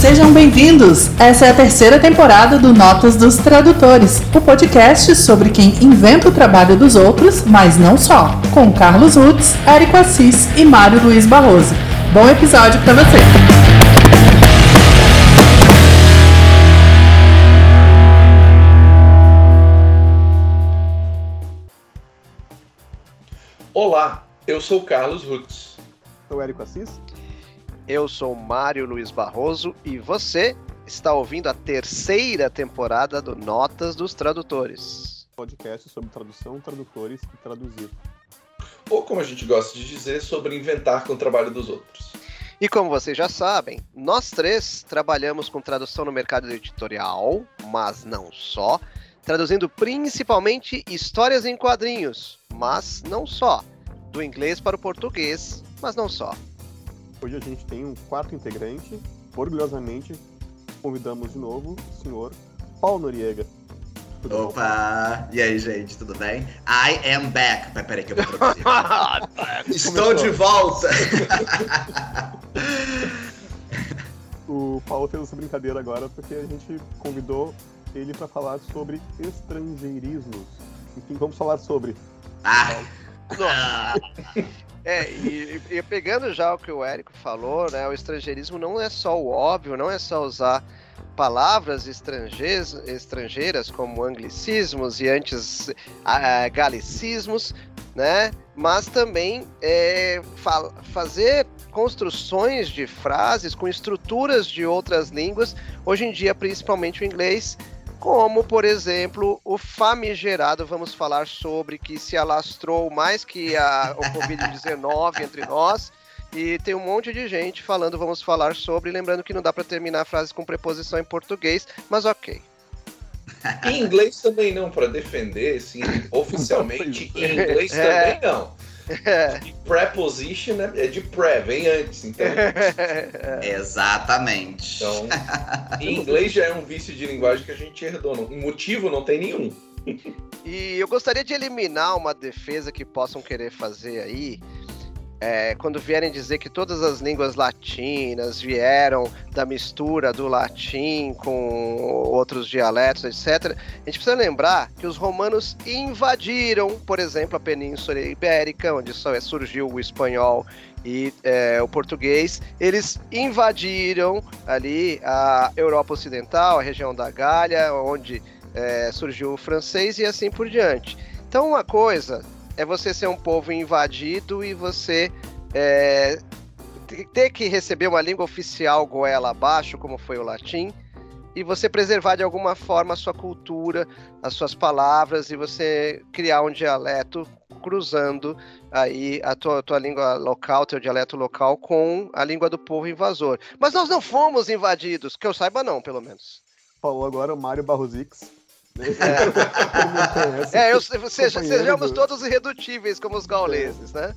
Sejam bem-vindos! Essa é a terceira temporada do Notas dos Tradutores, o podcast sobre quem inventa o trabalho dos outros, mas não só, com Carlos Rutz, Érico Assis e Mário Luiz Barroso. Bom episódio para você! Olá, eu sou Carlos Rutz. Sou Érico Assis. Eu sou Mário Luiz Barroso e você está ouvindo a terceira temporada do Notas dos Tradutores. Podcast sobre tradução, tradutores e traduzir. Ou como a gente gosta de dizer, sobre inventar com o trabalho dos outros. E como vocês já sabem, nós três trabalhamos com tradução no mercado editorial, mas não só, traduzindo principalmente histórias em quadrinhos, mas não só, do inglês para o português, mas não só. Hoje a gente tem um quarto integrante. Orgulhosamente, convidamos de novo o senhor Paulo Noriega. Tudo Opa! Bom? E aí, gente, tudo bem? I am back. Peraí que eu vou traduzir. Estou de volta! o Paulo fez essa brincadeira agora porque a gente convidou ele para falar sobre estrangeirismos. Enfim, vamos falar sobre. Ah! É, e, e, pegando já o que o Érico falou, né, o estrangeirismo não é só o óbvio, não é só usar palavras estrangeiras como anglicismos e antes uh, galicismos, né, mas também é, fa fazer construções de frases com estruturas de outras línguas, hoje em dia principalmente o inglês, como, por exemplo, o famigerado, vamos falar sobre, que se alastrou mais que a, o Covid-19 entre nós. E tem um monte de gente falando, vamos falar sobre, lembrando que não dá para terminar frases com preposição em português, mas ok. Em inglês também não, para defender, sim, oficialmente em inglês é. também não. É. Preposition é de pré, vem antes, então. Exatamente. Então, em inglês já é um vício de linguagem que a gente herdou. Um motivo não tem nenhum. E eu gostaria de eliminar uma defesa que possam querer fazer aí, é, quando vierem dizer que todas as línguas latinas vieram da mistura do latim com outros dialetos, etc., a gente precisa lembrar que os romanos invadiram, por exemplo, a Península Ibérica, onde é, surgiu o espanhol e é, o português. Eles invadiram ali a Europa Ocidental, a região da Gália, onde é, surgiu o francês e assim por diante. Então, uma coisa é você ser um povo invadido e você é, ter que receber uma língua oficial goela abaixo, como foi o latim, e você preservar de alguma forma a sua cultura, as suas palavras, e você criar um dialeto cruzando aí a tua, tua língua local, teu dialeto local, com a língua do povo invasor. Mas nós não fomos invadidos, que eu saiba não, pelo menos. Falou agora o Mário Barrosix. É, é eu, seja, sejamos todos irredutíveis como os gauleses, né?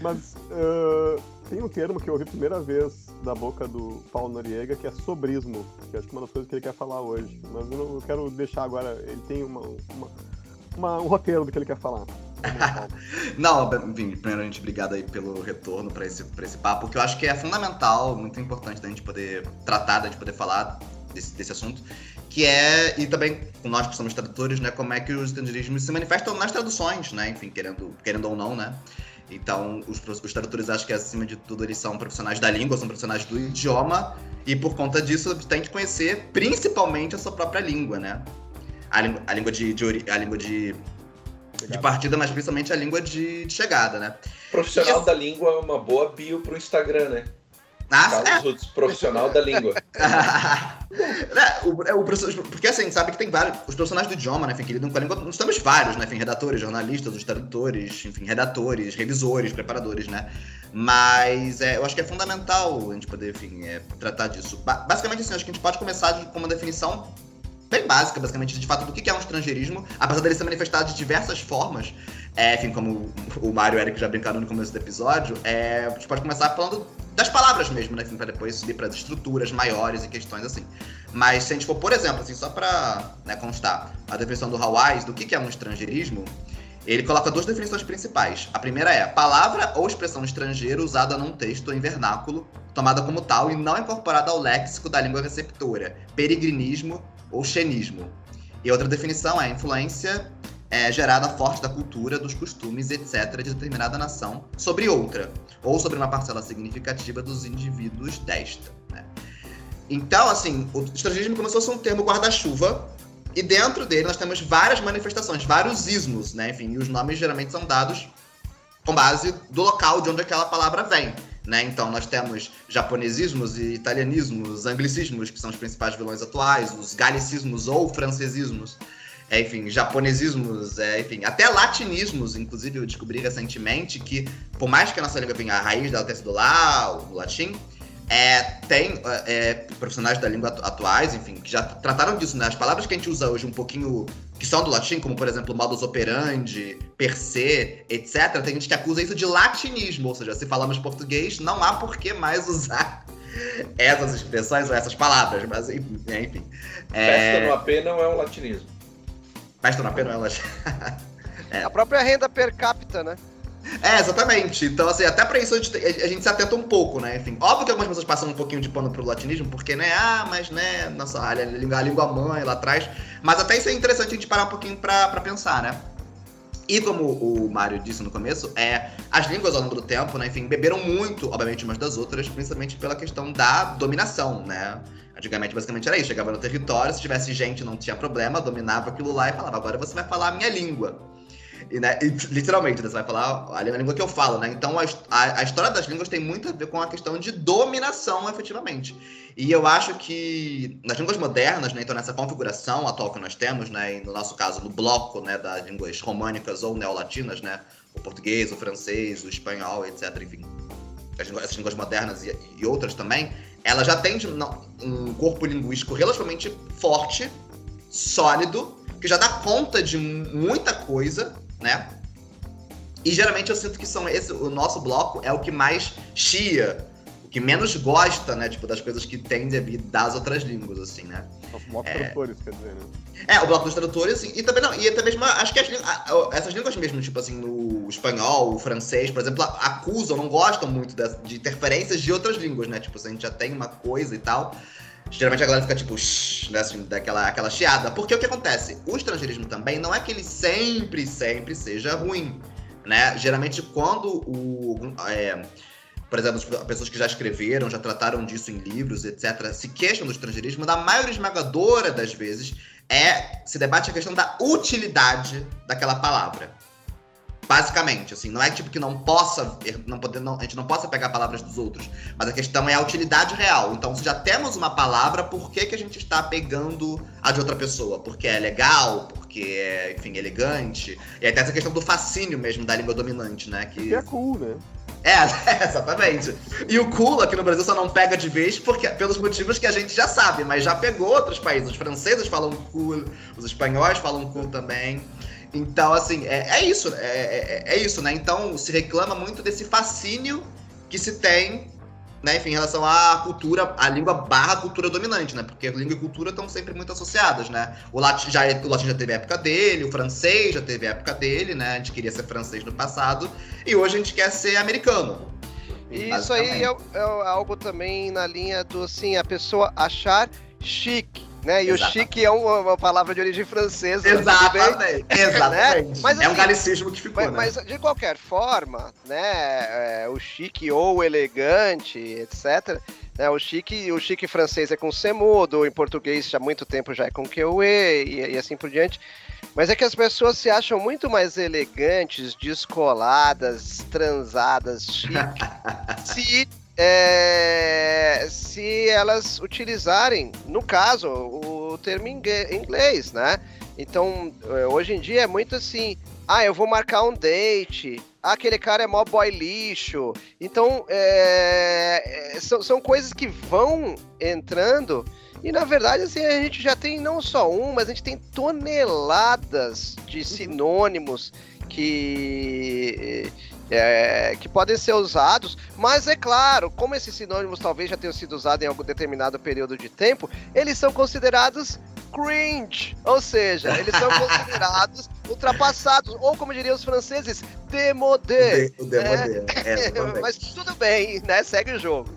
Mas uh, tem um termo que eu ouvi a primeira vez da boca do Paulo Noriega que é sobrismo, que acho que é uma das coisas que ele quer falar hoje. Mas eu, não, eu quero deixar agora, ele tem uma, uma, uma, um roteiro do que ele quer falar. não, enfim, primeiramente, obrigado aí pelo retorno para esse, esse papo, que eu acho que é fundamental, muito importante da gente poder tratar, da gente poder falar desse, desse assunto que é, e também com nós que somos tradutores, né, como é que os estrangeirismos se manifestam nas traduções, né, enfim, querendo, querendo ou não, né. Então, os, os tradutores acho que acima de tudo eles são profissionais da língua, são profissionais do idioma, e por conta disso tem que conhecer principalmente a sua própria língua, né. A, língua, a língua de, de, a língua de, de partida, mas principalmente a língua de, de chegada, né. Profissional da língua é uma boa bio pro Instagram, né? Ah, Carlos é. Rutz, profissional da língua. é, o, é, o, porque assim, sabe que tem vários. Os profissionais do idioma, né, enfim, que lidam com a língua, nós temos vários, né? Enfim, redatores, jornalistas, os tradutores, enfim, redatores, revisores, preparadores, né? Mas é, eu acho que é fundamental a gente poder, enfim, é, tratar disso. Ba basicamente, assim, acho que a gente pode começar de, com uma definição bem básica, basicamente, de fato, do que é um estrangeirismo, apesar dele ser manifestado de diversas formas. É, enfim, como o Mário e o Eric já brincaram no começo do episódio, é, a gente pode começar falando das palavras mesmo, né? Para depois subir para as estruturas maiores e questões assim. Mas se a gente for, por exemplo, assim, só para né, constar a definição do Hawaii do que, que é um estrangeirismo, ele coloca duas definições principais. A primeira é palavra ou expressão estrangeira usada num texto em vernáculo, tomada como tal e não incorporada ao léxico da língua receptora, peregrinismo ou xenismo. E outra definição é influência é, gerada forte da cultura, dos costumes, etc., de determinada nação sobre outra, ou sobre uma parcela significativa dos indivíduos desta. Né? Então, assim, o estrangeirismo começou a ser um termo guarda-chuva, e dentro dele nós temos várias manifestações, vários ismos, né? Enfim, e os nomes geralmente são dados com base do local de onde aquela palavra vem. Né? Então, nós temos japonesismos e italianismos, anglicismos, que são os principais vilões atuais, os galicismos ou francesismos, é, enfim, japonesismos, é, enfim, até latinismos, inclusive eu descobri recentemente que, por mais que a nossa língua venha a raiz dela ter sido lá, o latim, é, tem é, profissionais da língua atuais, enfim, que já trataram disso, né? As palavras que a gente usa hoje um pouquinho, que são do latim, como por exemplo modus operandi, per se, etc., tem gente que acusa isso de latinismo, ou seja, se falamos português, não há por que mais usar essas expressões ou essas palavras, mas enfim. É... Festa no AP não é um latinismo. Festa no AP não é um latinismo. é. A própria renda per capita, né? É, exatamente. Então, assim, até pra isso a gente, a gente, se atenta um pouco, né? Enfim, óbvio que algumas pessoas passam um pouquinho de pano pro latinismo, porque, né, ah, mas, né, nossa, a língua, a língua mãe lá atrás. Mas até isso é interessante a gente parar um pouquinho pra, pra pensar, né? E como o Mário disse no começo, é, as línguas ao longo do tempo, né, enfim, beberam muito, obviamente, umas das outras, principalmente pela questão da dominação, né? Antigamente, basicamente, era isso. Chegava no território, se tivesse gente, não tinha problema, dominava aquilo lá e falava, agora você vai falar a minha língua. E, né, e, literalmente, né, você vai falar a língua que eu falo, né? Então a, a, a, história das línguas tem muito a ver com a questão de dominação, efetivamente. E eu acho que nas línguas modernas, né, então nessa configuração atual que nós temos, né, no nosso caso, no bloco né, das línguas românicas ou neolatinas, né, o português, o francês, o espanhol, etc., enfim, essas línguas modernas e, e outras também, ela já tem um corpo linguístico relativamente forte, sólido, que já dá conta de muita coisa, né? E geralmente eu sinto que são esse, o nosso bloco é o que mais chia, o que menos gosta, né? Tipo, das coisas que tem de vir das outras línguas, assim, né? O bloco é... tradutores, quer dizer, né? É, o bloco dos tradutores, e, e também não, e até mesmo, acho que as, essas línguas mesmo, tipo assim, no espanhol, o francês, por exemplo, acusam, não gostam muito de, de interferências de outras línguas, né? Tipo, se a gente já tem uma coisa e tal. Geralmente a galera fica tipo, shh, né, assim, daquela aquela chiada. Porque o que acontece? O estrangeirismo também não é que ele sempre, sempre seja ruim. Né? Geralmente, quando o. É, por exemplo, pessoas que já escreveram, já trataram disso em livros, etc., se queixam do estrangeirismo, na maioria esmagadora das vezes, é se debate a questão da utilidade daquela palavra. Basicamente, assim, não é tipo que não possa, não poder, não, a gente não possa pegar palavras dos outros, mas a questão é a utilidade real. Então, se já temos uma palavra, por que, que a gente está pegando a de outra pessoa? Porque é legal, porque é, enfim, elegante. E até essa questão do fascínio mesmo da língua dominante, né? Que, que é cool, né? É, é, exatamente. E o cool aqui no Brasil só não pega de vez porque, pelos motivos que a gente já sabe, mas já pegou outros países. Os franceses falam cool, os espanhóis falam cool também. Então, assim, é, é isso, é, é, é, isso, né? Então, se reclama muito desse fascínio que se tem, né, enfim, em relação à cultura, à língua barra cultura dominante, né? Porque língua e cultura estão sempre muito associadas, né? O latim, já, o latim já teve a época dele, o francês já teve a época dele, né? A gente queria ser francês no passado, e hoje a gente quer ser americano. Isso aí é, é algo também na linha do, assim, a pessoa achar chique né? E Exatamente. o chique é uma, uma, palavra de origem francesa. Exatamente. Exatamente. Né? Mas, assim, é um galicismo que ficou, mas, né? mas, de qualquer forma, né? É, o chique ou elegante, etc. Né, o, chique, o chique francês é com C mudo, em português há muito tempo já é com QE e, e assim por diante. Mas é que as pessoas se acham muito mais elegantes, descoladas, transadas, chique, se é, se elas utilizarem, no caso, o termo inglês, né? Então, é, hoje em dia é muito assim, ah, eu vou marcar um date, ah, aquele cara é mó boy lixo. Então, é, é, são, são coisas que vão entrando e, na verdade, assim, a gente já tem não só um, mas a gente tem toneladas de sinônimos que é, que podem ser usados, mas é claro, como esses sinônimos talvez já tenham sido usados em algum determinado período de tempo, eles são considerados cringe, ou seja, eles são considerados ultrapassados, ou como diriam os franceses, démodé. O démodé, é, Mas tudo bem, né? Segue o jogo.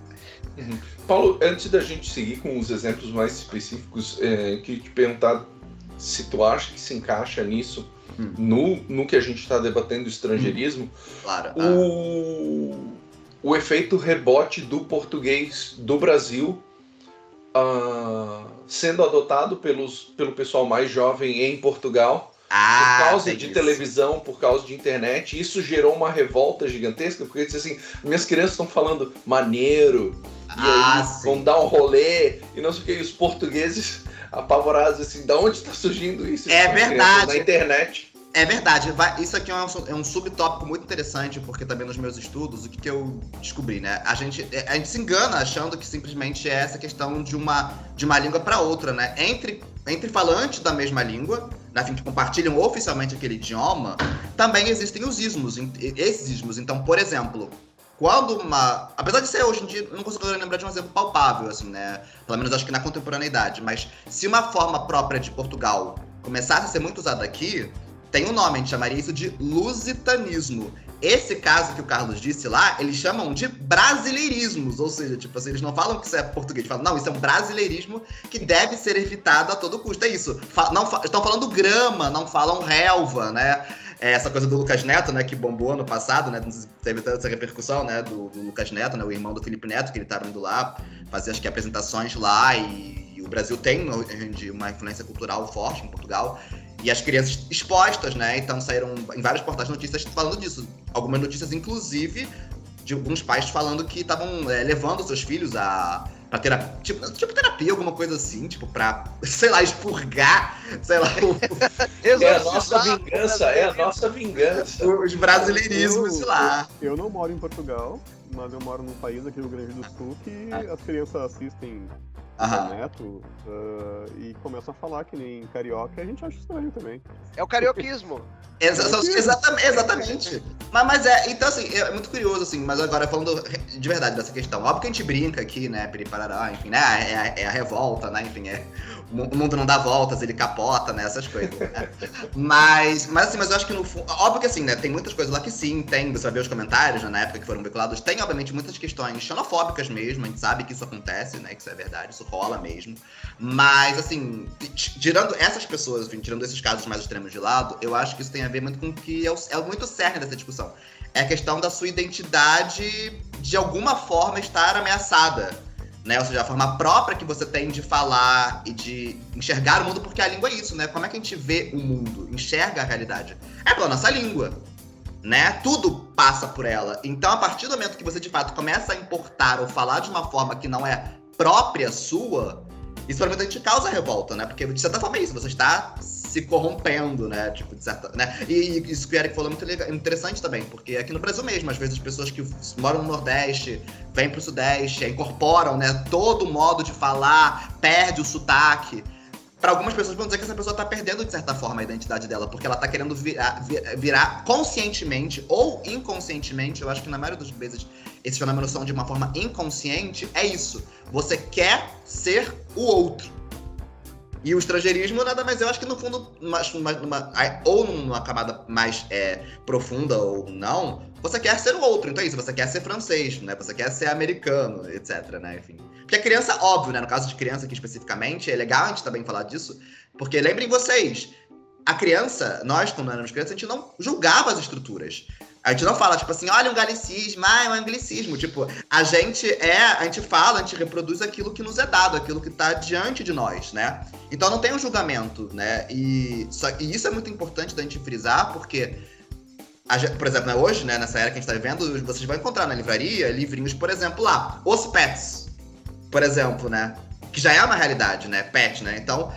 Uhum. Paulo, antes da gente seguir com os exemplos mais específicos, é, queria te perguntar se tu acha que se encaixa nisso hum. no, no que a gente está debatendo estrangeirismo. Hum. Claro. O, o efeito rebote do português do Brasil uh, sendo adotado pelos, pelo pessoal mais jovem em Portugal. Ah, por causa de isso. televisão, por causa de internet, isso gerou uma revolta gigantesca, porque disse assim, minhas crianças estão falando maneiro, e ah, aí sim. vão dar um rolê, e não sei o que, e os portugueses apavorados, assim, da onde está surgindo isso? É verdade. Na internet. É verdade, isso aqui é um, é um, subtópico muito interessante, porque também nos meus estudos, o que, que eu descobri, né? A gente, é, a gente se engana achando que simplesmente é essa questão de uma, de uma língua para outra, né? Entre, entre falantes da mesma língua, né, que compartilham oficialmente aquele idioma, também existem os ismos, esses ismos. Então, por exemplo, quando uma. Apesar de ser hoje em dia, não consigo lembrar de um exemplo palpável, assim, né? Pelo menos acho que na contemporaneidade, mas se uma forma própria de Portugal começasse a ser muito usada aqui tem um nome, a gente chamaria isso de lusitanismo. Esse caso que o Carlos disse lá, eles chamam de brasileirismos, ou seja, tipo assim, eles não falam que isso é português, falam, não, isso é um brasileirismo que deve ser evitado a todo custo. É isso. Não, estão falando grama, não falam relva, né? É essa coisa do Lucas Neto, né, que bombou no passado, né, teve essa repercussão, né, do, do, Lucas Neto, né, o irmão do Felipe Neto, que ele estava indo lá fazer, acho que, apresentações lá, e, e o Brasil tem uma influência cultural forte em Portugal, e as crianças expostas, né? Então saíram em vários portais notícias falando disso. Algumas notícias, inclusive, de alguns pais falando que estavam é, levando seus filhos a pra terapia, tipo, tipo, terapia, alguma coisa assim, tipo, pra, sei lá, expurgar, sei lá. O... é a nossa vingança, é a nossa vingança. Os brasileirismos, sei lá. Eu, eu não moro em Portugal, mas eu moro num país aqui no Rio Grande do Sul que ah. as crianças assistem Neto uh, e começam a falar que nem carioca, a gente acha estranho também. É o carioquismo. Exa exatamente, exatamente. Mas, mas é, então assim, é muito curioso, assim, mas agora falando de verdade dessa questão. Óbvio que a gente brinca aqui, né, piriparará, enfim, né, é, é, é a revolta, né, enfim, é o mundo não dá voltas, ele capota, né? Essas coisas. Né? mas, mas assim, mas eu acho que no fundo. Óbvio que assim, né? Tem muitas coisas lá que sim, tem. Você vai ver os comentários, né, na época que foram veiculados. Tem, obviamente, muitas questões xenofóbicas mesmo. A gente sabe que isso acontece, né? Que isso é verdade, isso rola mesmo. Mas, assim, tirando essas pessoas, enfim, tirando esses casos mais extremos de lado, eu acho que isso tem a ver muito com o que é, o, é muito cerne dessa discussão. É a questão da sua identidade, de alguma forma, estar ameaçada né? Ou seja, a forma própria que você tem de falar e de enxergar o mundo, porque a língua é isso, né? Como é que a gente vê o mundo, enxerga a realidade? É pela nossa língua, né? Tudo passa por ela. Então, a partir do momento que você de fato começa a importar ou falar de uma forma que não é própria sua, isso gente causa revolta, né? Porque de certa forma é isso, você está se corrompendo, né? Tipo, de certa, né? E, isso que o Eric falou é muito legal, interessante também, porque aqui no Brasil mesmo, às vezes as pessoas que moram no Nordeste, vêm pro Sudeste, incorporam, né, todo o modo de falar, perde o sotaque. Para algumas pessoas vão dizer que essa pessoa tá perdendo, de certa forma, a identidade dela, porque ela tá querendo virar, virar conscientemente ou inconscientemente, eu acho que na maioria das vezes esses fenômenos são de uma forma inconsciente, é isso. Você quer ser o outro. E o estrangeirismo nada mais, eu acho que no fundo, numa, ou numa camada mais é, profunda ou não, você quer ser o outro. Então é isso, você quer ser francês, né? Você quer ser americano, etc, né? Enfim. Porque a criança, óbvio, né? No caso de criança aqui especificamente, é legal a gente também falar disso, porque lembrem vocês, a criança, nós quando éramos crianças, a gente não julgava as estruturas. A gente não fala, tipo assim, olha um galicismo, ah, é um anglicismo. Tipo, a gente é, a gente fala, a gente reproduz aquilo que nos é dado, aquilo que está diante de nós, né? Então não tem um julgamento, né? E, só, e isso é muito importante da gente frisar, porque, a, por exemplo, né, hoje, né, nessa era que a gente está vivendo, vocês vão encontrar na livraria livrinhos, por exemplo, lá, Os Pets, por exemplo, né? Que já é uma realidade, né? Pet, né? Então,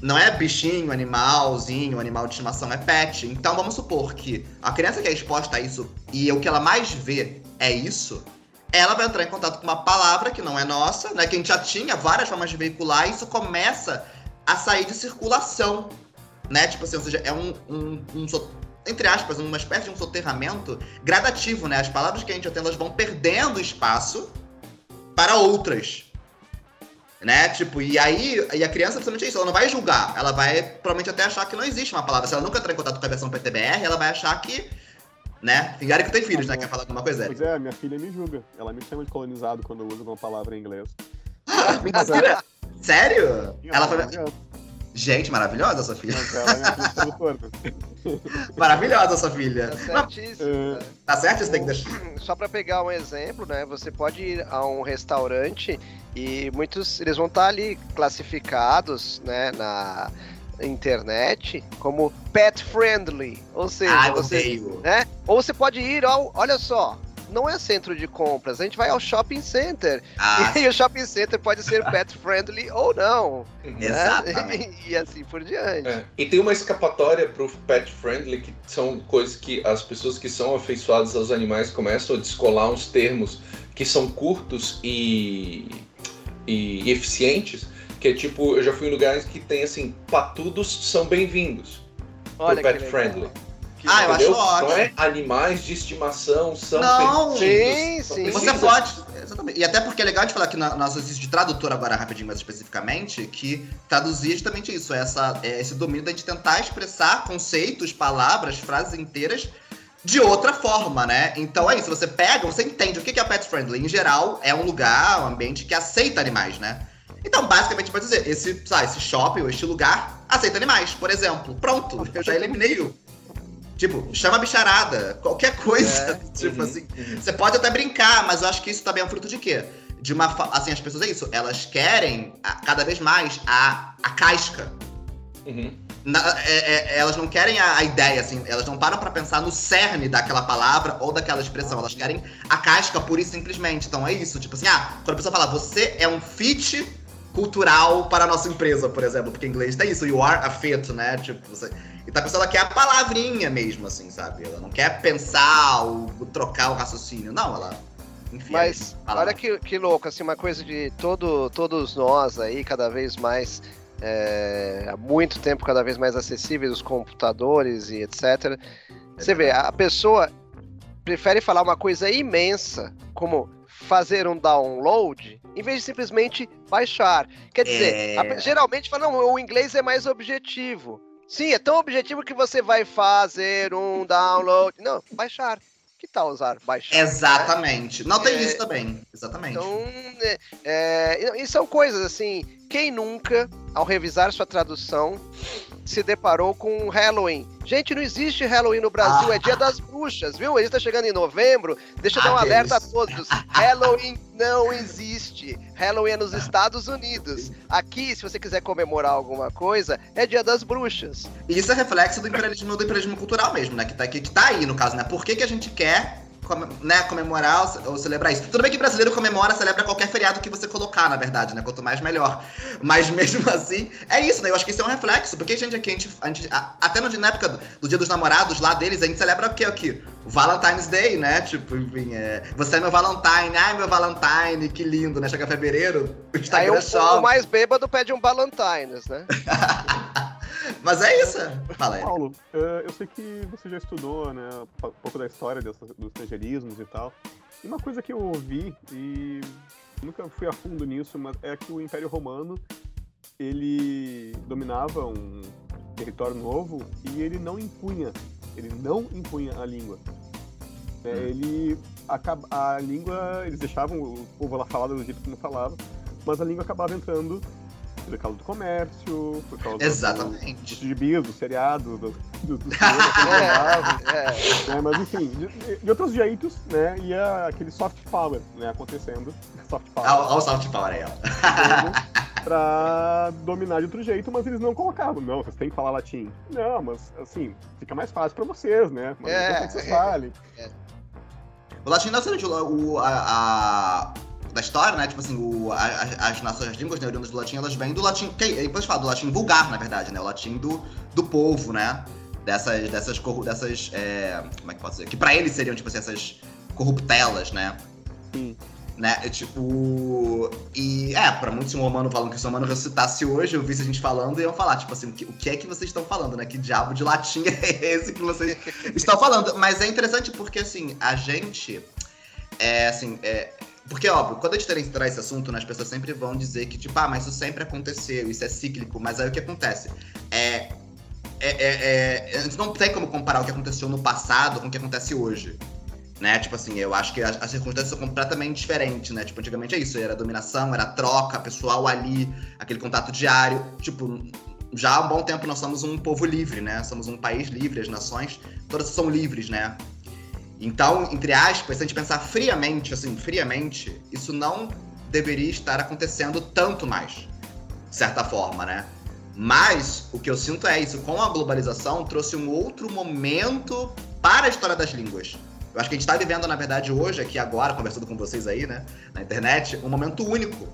não é bichinho, animalzinho, animal de estimação, é pet. Então vamos supor que a criança que é exposta a isso e o que ela mais vê é isso, ela vai entrar em contato com uma palavra que não é nossa, né? Que a gente já tinha várias formas de veicular, e isso começa a sair de circulação, né? Tipo assim, ou seja, é um, um, um entre aspas, uma espécie de um soterramento gradativo, né? As palavras que a gente tem, elas vão perdendo espaço para outras. Né? Tipo, e aí, e a criança principalmente é isso, ela não vai julgar, ela vai provavelmente até achar que não existe uma palavra. Se ela nunca entrar em contato com a versão PTBR, ela vai achar que, né? Fingar que tem filhos, né? Quer falar alguma coisa, Pois é, minha filha me julga. Ela me chama de colonizado quando eu uso uma palavra em inglês. Mentira! Sério? Ela foi. Gente, maravilhosa sua filha. maravilhosa sua filha. Tá certíssimo. Tá certo? Você tem que deixar. Só para pegar um exemplo, né? Você pode ir a um restaurante e muitos eles vão estar ali classificados, né, na internet como pet friendly, ou seja, ah, você, né? Ou você pode ir ao, olha só, não é centro de compras, a gente vai ao shopping center. Ah. E o shopping center pode ser pet friendly ou não. Né? Exatamente. Né? E assim por diante. É. E tem uma escapatória para o pet friendly que são coisas que as pessoas que são afeiçoadas aos animais começam a descolar uns termos que são curtos e, e eficientes. Que é tipo, eu já fui em lugares que tem assim, patudos são bem-vindos. Olha pet friendly. Ah, eu acho ótimo. Não é animais de estimação são Não, sim, sim. Você pode. Exatamente. E até porque é legal de falar que no nosso exercício de tradutor, agora rapidinho mais especificamente, que traduzir é justamente isso, é essa, é esse domínio da gente tentar expressar conceitos, palavras, frases inteiras de outra forma, né? Então é isso, você pega, você entende o que é pet friendly. Em geral, é um lugar, um ambiente que aceita animais, né? Então, basicamente, pode dizer, esse, sabe, esse shopping ou este lugar aceita animais, por exemplo. Pronto, eu já eliminei o Tipo, chama bicharada, qualquer coisa. É, tipo uhum, assim. Uhum. Você pode até brincar, mas eu acho que isso também é um fruto de quê? De uma. Assim, as pessoas é isso. Elas querem a, cada vez mais a, a casca. Uhum. Na, é, é, elas não querem a, a, ideia, assim, elas não param para pensar no cerne daquela palavra ou daquela expressão, elas querem a casca pura e simplesmente. Então é isso, tipo assim, ah, quando a pessoa fala, você é um fit cultural para a nossa empresa, por exemplo, porque em inglês tem isso, you are a fit, né? Tipo, você, então a pessoa ela quer a palavrinha mesmo, assim, sabe? Ela não quer pensar ou trocar o raciocínio. Não, ela. Enfim, Mas olha que, que louco, assim, uma coisa de todo, todos nós aí, cada vez mais. É, há muito tempo, cada vez mais acessíveis os computadores e etc. Você vê, a pessoa prefere falar uma coisa imensa, como fazer um download, em vez de simplesmente baixar. Quer dizer, é... a, geralmente fala, não, o inglês é mais objetivo. Sim, é tão objetivo que você vai fazer um download. Não, baixar. Que tal usar baixar? Exatamente. Né? Não tem é, isso também. Exatamente. Então, é, é, e são coisas assim. Quem nunca, ao revisar sua tradução, se deparou com Halloween? Gente, não existe Halloween no Brasil, ah. é dia das bruxas, viu? Ele está chegando em novembro. Deixa eu dar um alerta a todos. Halloween não existe. Halloween é nos Estados Unidos. Aqui, se você quiser comemorar alguma coisa, é dia das bruxas. E isso é reflexo do imperialismo, do imperialismo cultural mesmo, né? Que tá, que, que tá aí, no caso, né? Por que, que a gente quer né, comemorar ou celebrar isso. Tudo bem que brasileiro comemora, celebra qualquer feriado que você colocar, na verdade, né? Quanto mais melhor. Mas mesmo assim, é isso, né? Eu acho que isso é um reflexo. Porque a gente aqui, a gente, a gente até no, na época do, do, Dia dos Namorados, lá deles, a gente celebra o quê aqui? O Valentine's Day, né? Tipo, enfim, é, você é meu Valentine, ai meu Valentine, que lindo, né? Chega fevereiro, o Instagram Aí o, o mais bêbado pede um Valentine's, né? Mas é isso. Fala aí. Paulo, eu sei que você já estudou, né, um pouco da história dos estrangeirismos e tal. E uma coisa que eu ouvi, e nunca fui a fundo nisso, mas é que o Império Romano, ele dominava um território novo e ele não impunha, ele não impunha a língua. É, hum. Ele a, a língua, eles deixavam o povo lá falar do jeito como falava, mas a língua acabava entrando por causa do comércio, por causa Exatamente. dos do gibis, do seriado, do, do, do é, é. Né? Mas enfim, de, de, outros jeitos, né? E é aquele soft power, né, acontecendo. Soft power. Olha o soft power aí, ó. pra dominar de outro jeito, mas eles não colocavam. Não, vocês têm que falar latim. Não, mas assim, fica mais fácil pra vocês, né? Mas é, vocês falem. É. O latim não é o, a, a da história, né? Tipo assim, o, a, as nossas línguas né, do latim, elas vêm do latim. Que, depois fala do latim vulgar, na verdade, né? O latim do, do povo, né? Dessas. dessas, dessas é, como é que posso dizer? Que pra eles seriam, tipo assim, essas corruptelas, né? Sim. Né? É, tipo. E. É, pra muitos, se um romano falam que se um romano ressuscitasse hoje, eu visse a gente falando, e iam falar, tipo assim, o que, o que é que vocês estão falando, né? Que diabo de latim é esse que vocês estão falando? Mas é interessante porque, assim, a gente. É, assim, é, porque, óbvio, quando a gente traz esse assunto, né, as pessoas sempre vão dizer que, tipo, ah, mas isso sempre aconteceu, isso é cíclico, mas aí o que acontece? É. É, é, é, a gente não tem como comparar o que aconteceu no passado com o que acontece hoje. Né? Tipo assim, eu acho que as, as circunstâncias são completamente diferentes, né? Tipo, antigamente é isso, era dominação, era troca, pessoal ali, aquele contato diário. Tipo, já há um bom tempo nós somos um povo livre, né? Somos um país livre, as nações todas são livres, né? Então, entre aspas, se a gente pensar friamente, assim, friamente, isso não deveria estar acontecendo tanto mais, de certa forma, né? Mas o que eu sinto é isso, com a globalização trouxe um outro momento para a história das línguas. Eu acho que a gente está vivendo, na verdade, hoje, aqui agora, conversando com vocês aí, né, na internet, um momento único,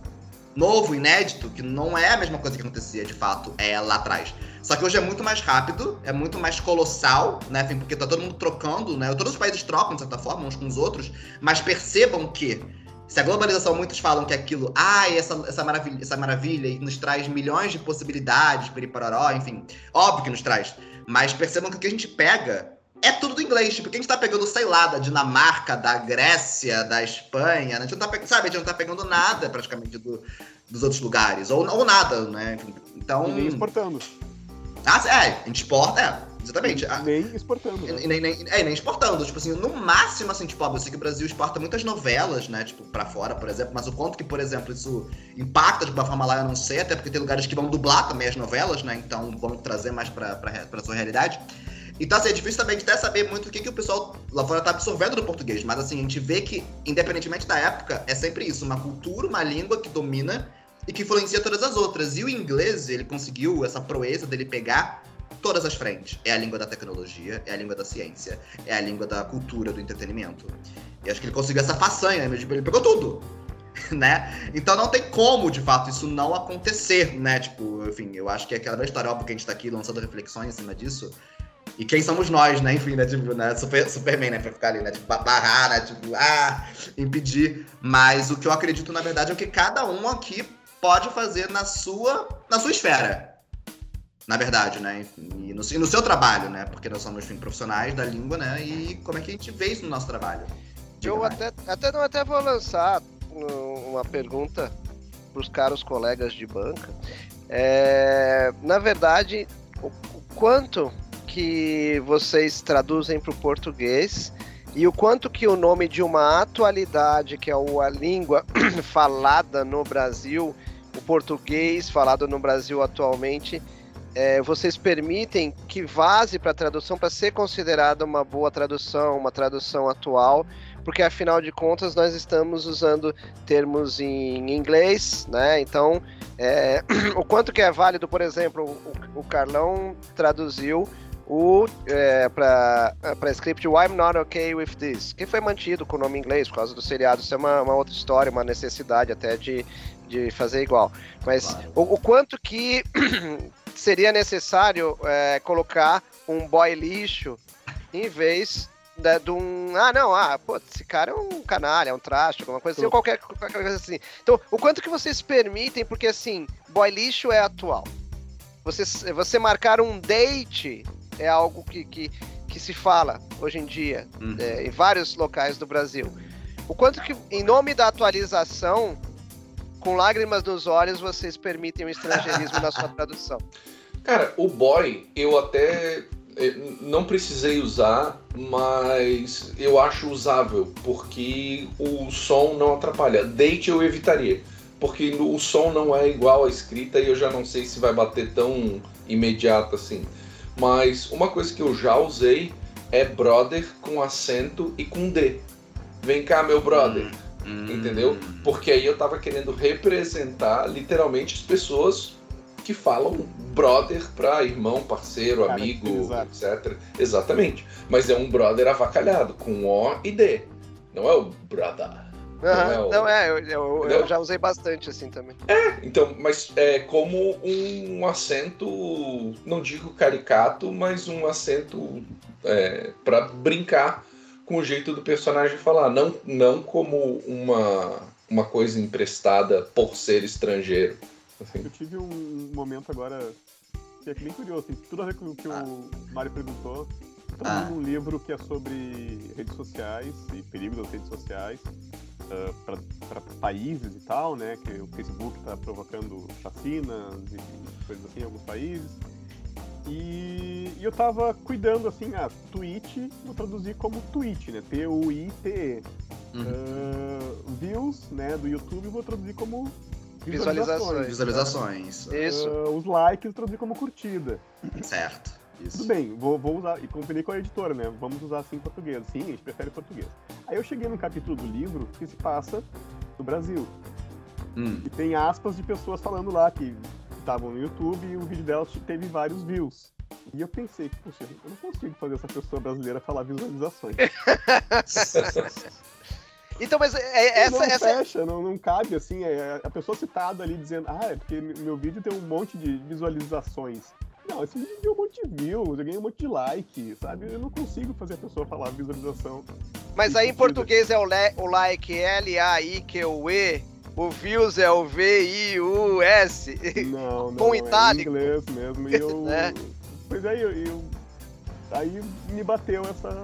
novo, inédito, que não é a mesma coisa que acontecia de fato é, lá atrás. Só que hoje é muito mais rápido, é muito mais colossal, né? Enfim, porque tá todo mundo trocando, né? Todos os países trocam, de certa forma, uns com os outros, mas percebam que se a globalização, muitos falam que aquilo, ah, essa, essa, maravilha, essa maravilha nos traz milhões de possibilidades, periparoró, enfim, óbvio que nos traz. Mas percebam que o que a gente pega é tudo do inglês. Tipo, a gente tá pegando, sei lá, da Dinamarca, da Grécia, da Espanha, a gente não tá pegando, sabe, a gente não tá pegando nada praticamente do, dos outros lugares. Ou, ou nada, né? Então. E exportando. Ah, é, a gente exporta, é. Exatamente. Nem exportando. Né? Nem, nem, é, nem exportando. Tipo assim, no máximo, assim, tipo, ó, eu sei que o Brasil exporta muitas novelas, né? Tipo, pra fora, por exemplo. Mas o quanto que, por exemplo, isso impacta de uma forma lá, eu não sei. Até porque tem lugares que vão dublar também as novelas, né? Então vão trazer mais pra, pra, pra sua realidade. Então, assim, é difícil também até saber muito o que, que o pessoal lá fora tá absorvendo do português. Mas, assim, a gente vê que, independentemente da época, é sempre isso. Uma cultura, uma língua que domina e que influencia todas as outras. E o inglês, ele conseguiu essa proeza dele pegar todas as frentes. É a língua da tecnologia, é a língua da ciência, é a língua da cultura, do entretenimento. E acho que ele conseguiu essa façanha, né? Tipo, ele pegou tudo. né? Então não tem como, de fato, isso não acontecer, né? Tipo, enfim, eu acho que é aquela história, óbvio que a gente tá aqui lançando reflexões em cima disso. E quem somos nós, né? Enfim, né? Tipo, né? Super, Superman, né? Pra ficar ali, né? Tipo, barrar, né? Tipo, ah, impedir. Mas o que eu acredito, na verdade, é que cada um aqui pode fazer na sua, na sua esfera na verdade, né? E no, e no, seu trabalho, né? Porque nós somos enfim, profissionais da língua, né? E como é que a gente vê isso no nosso trabalho? Diga eu até, até, não, até vou lançar uma pergunta para os caros colegas de banca. É, na verdade, o, o quanto que vocês traduzem para o português e o quanto que o nome de uma atualidade, que é a língua falada no Brasil, o português falado no Brasil atualmente, é, vocês permitem que vaze para tradução para ser considerada uma boa tradução, uma tradução atual, porque afinal de contas nós estamos usando termos em inglês, né? Então, é, o quanto que é válido, por exemplo, o, o Carlão traduziu o é, para script I'm Not Okay With This, que foi mantido com o nome inglês por causa do seriado. Isso é uma, uma outra história, uma necessidade até de, de fazer igual. Mas claro. o, o, quanto que seria necessário é, colocar um boy lixo em vez de, de, um. Ah, não, ah, pô, esse cara é um canalha, é um traste, alguma coisa assim, ou qualquer, qualquer coisa assim. Então, o quanto que vocês permitem, porque assim, boy lixo é atual. Você, você marcar um date é algo que, que, que se fala hoje em dia, uhum. é, em vários locais do Brasil. O quanto que, em nome da atualização, com lágrimas nos olhos, vocês permitem o estrangeirismo na sua tradução? Cara, o boy, eu até eh, não precisei usar, mas eu acho usável, porque o som não atrapalha. Date eu evitaria, porque o som não é igual à escrita e eu já não sei se vai bater tão imediato assim. Mas uma coisa que eu já usei é brother com acento e com D. Vem cá, meu brother. Hum. Hum. Entendeu? Porque aí eu tava querendo representar literalmente as pessoas que falam brother pra irmão, parceiro, Cara, amigo, etc. Exatamente. Mas é um brother avacalhado, com O e D. Não é o brother. Uhum. Não, é, o... não é, eu, eu, eu, já usei bastante assim também. É, então, mas é como um acento, não digo caricato, mas um acento é, para brincar com o jeito do personagem falar, não, não como uma uma coisa emprestada por ser estrangeiro. Assim. Eu tive um momento agora que é bem curioso, assim, tudo a ver com o que ah. o Mário perguntou. Eu ah. um livro que é sobre redes sociais e perigo das redes sociais uh, ah, para países e tal, né? Que o Facebook está provocando chacinas e coisas assim em alguns países. E, e eu tava cuidando assim, ah, Twitch, vou traduzir como Twitch, né? T-U-I-T-E. Uhum. Uh, views, né, do YouTube, vou traduzir como visualizações. Visualizações. Isso. Uh, os likes, eu traduzir como curtida. Certo. Isso. Tudo bem, vou, vou usar, e combinei com a editora, né? Vamos usar assim em português. Sim, a gente prefere português. Aí eu cheguei no capítulo do livro que se passa no Brasil. Hum. E tem aspas de pessoas falando lá que estavam no YouTube e o vídeo delas teve vários views. E eu pensei, poxa, eu não consigo fazer essa pessoa brasileira falar visualizações. então, mas é, essa. Não essa... fecha, não, não cabe assim. É a pessoa citada ali dizendo, ah, é porque meu vídeo tem um monte de visualizações. Não, esse vídeo deu um monte de views, eu ganhei um monte de like, sabe? Eu não consigo fazer a pessoa falar visualização. Mas aí em português é o, le, o like L-A-I-Q-U-E, o views é o V-I-U-S. Não, não. Com é itálico. É inglês mesmo. E eu. é. Pois aí, eu, eu, aí me bateu essa.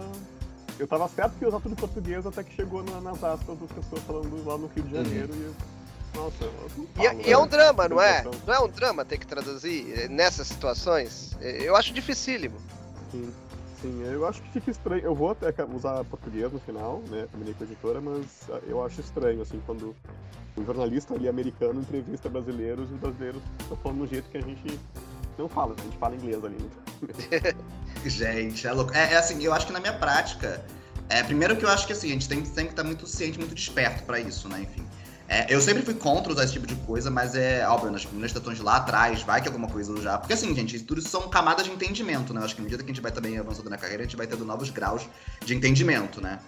Eu tava certo que ia usar tudo em português até que chegou na, nas aspas das pessoas falando lá no Rio de Janeiro uhum. e nossa, e, e, é um drama, não é? Não é um drama ter que traduzir eh, nessas situações? Eh, eu acho dificílimo. Sim, sim, eu acho que fica estranho. Eu vou até usar português no final, né? Combinei com a editora, mas ah, eu acho estranho, assim, quando um jornalista ali americano entrevista brasileiros e os brasileiros estão falando do jeito que a gente não fala, a gente fala inglês ali. Né? gente, é louco. É, é, assim, eu acho que na minha prática. É, primeiro que eu acho que assim, a gente tem, tem que estar muito ciente, muito desperto para isso, né? Enfim. É, eu sempre fui contra usar esse tipo de coisa, mas é óbvio, nas primeiras estações lá atrás, vai que alguma coisa já. Porque assim, gente, tudo isso são camadas de entendimento, né? Eu acho que à medida que a gente vai também avançando na carreira, a gente vai tendo novos graus de entendimento, né?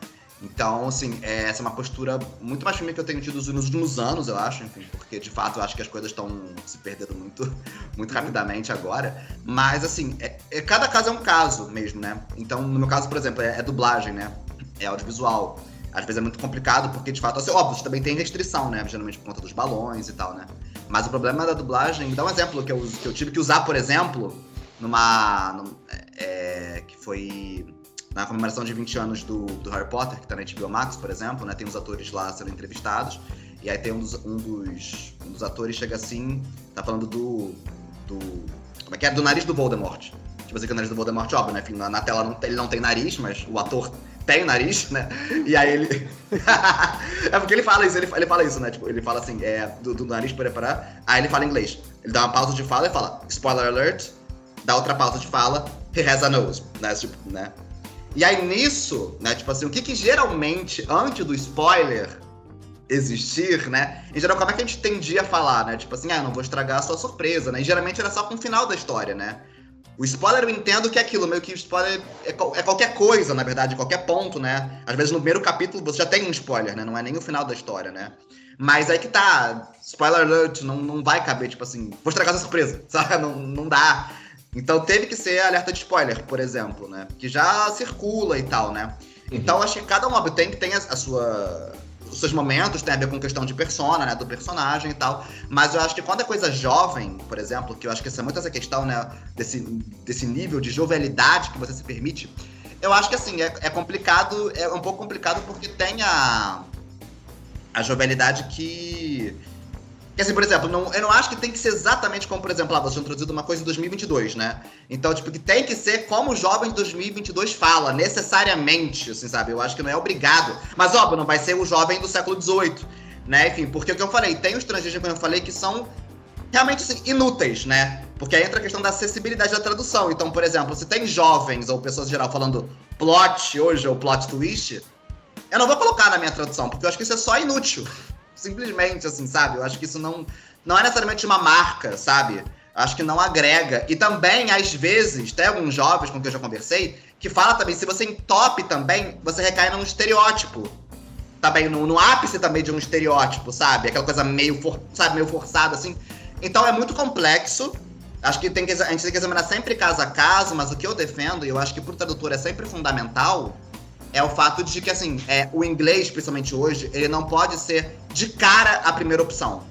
Então, assim, é, essa é uma postura muito mais firme que eu tenho tido nos últimos anos, eu acho, enfim, porque de fato eu acho que as coisas estão se perdendo muito, muito rapidamente agora. Mas, assim, é, é, cada caso é um caso mesmo, né? Então, no meu caso, por exemplo, é, é dublagem, né? É audiovisual às vezes é muito complicado, porque de fato, assim, óbvio, também tem restrição, né? Geralmente por conta dos balões e tal, né? Mas o problema da dublagem, dá um exemplo que eu, que eu tive que usar, por exemplo, numa. num, é, que foi na comemoração de 20 anos do, do Harry Potter, que tá na HBO Max, por exemplo, né? Tem os atores lá sendo entrevistados. E aí tem um dos, um dos, um dos atores chega assim, tá falando do. do. Como é que é? Do nariz do Voldemort. Tipo assim, que o nariz do Voldemort, óbvio, né? Enfim, na, na tela não, ele não tem nariz, mas o ator tem nariz, né? E aí ele. é porque ele fala isso, ele, ele fala isso, né? Tipo, ele fala assim, é, do, do nariz para preparar. Aí ele fala inglês. Ele dá uma pausa de fala e fala, spoiler alert, dá outra pausa de fala, he has a nose, né? Tipo, né? E aí nisso, né, tipo assim, o que que geralmente, antes do spoiler existir, né? Em geral, como é que a gente tendia a falar, né? Tipo assim, ah, não vou estragar a sua surpresa, né? E geralmente era só com o final da história, né? O spoiler eu entendo que é aquilo, meio que spoiler é, é, qualquer coisa, na verdade, qualquer ponto, né? Às vezes no primeiro capítulo você já tem um spoiler, né? Não é nem o final da história, né? Mas aí que tá, spoiler alert, não, não vai caber, tipo assim, vou estragar essa surpresa, sabe? Não, não dá. Então teve que ser alerta de spoiler, por exemplo, né? Que já circula e tal, né? Então uhum. acho que cada um tem que ter a, a sua os seus momentos tem a ver com questão de persona, né? Do personagem e tal. Mas eu acho que quando é coisa jovem, por exemplo, que eu acho que essa é muito essa questão, né? Desse, desse nível de jovialidade que você se permite. Eu acho que assim, é, é complicado, é um pouco complicado porque tem a, a jovialidade que porque, assim, por exemplo, não, eu não acho que tem que ser exatamente como, por exemplo, ah, você introduzido uma coisa em 2022, né? Então, tipo, que tem que ser como o jovem de 2022 fala, necessariamente, assim, sabe? Eu acho que não é obrigado. Mas, óbvio, não vai ser o jovem do século XVIII, né? Enfim, porque o que eu falei, tem os estrangeiros, como eu falei, que são realmente assim, inúteis, né? Porque aí entra a questão da acessibilidade da tradução. Então, por exemplo, se tem jovens ou pessoas em geral falando plot hoje ou plot twist, eu não vou colocar na minha tradução, porque eu acho que isso é só inútil. Simplesmente, assim, sabe? Eu acho que isso não, não é necessariamente uma marca, sabe? Acho que não agrega. E também, às vezes, tem alguns jovens com quem eu já conversei, que fala também, se você entope também, você recai num estereótipo. Também, no, no ápice também de um estereótipo, sabe? Aquela coisa meio, for, sabe, meio forçada, assim. Então é muito complexo. Acho que, tem que a gente tem que examinar sempre caso a caso, mas o que eu defendo, e eu acho que pro tradutor é sempre fundamental, é o fato de que, assim, é, o inglês, principalmente hoje, ele não pode ser de cara a primeira opção.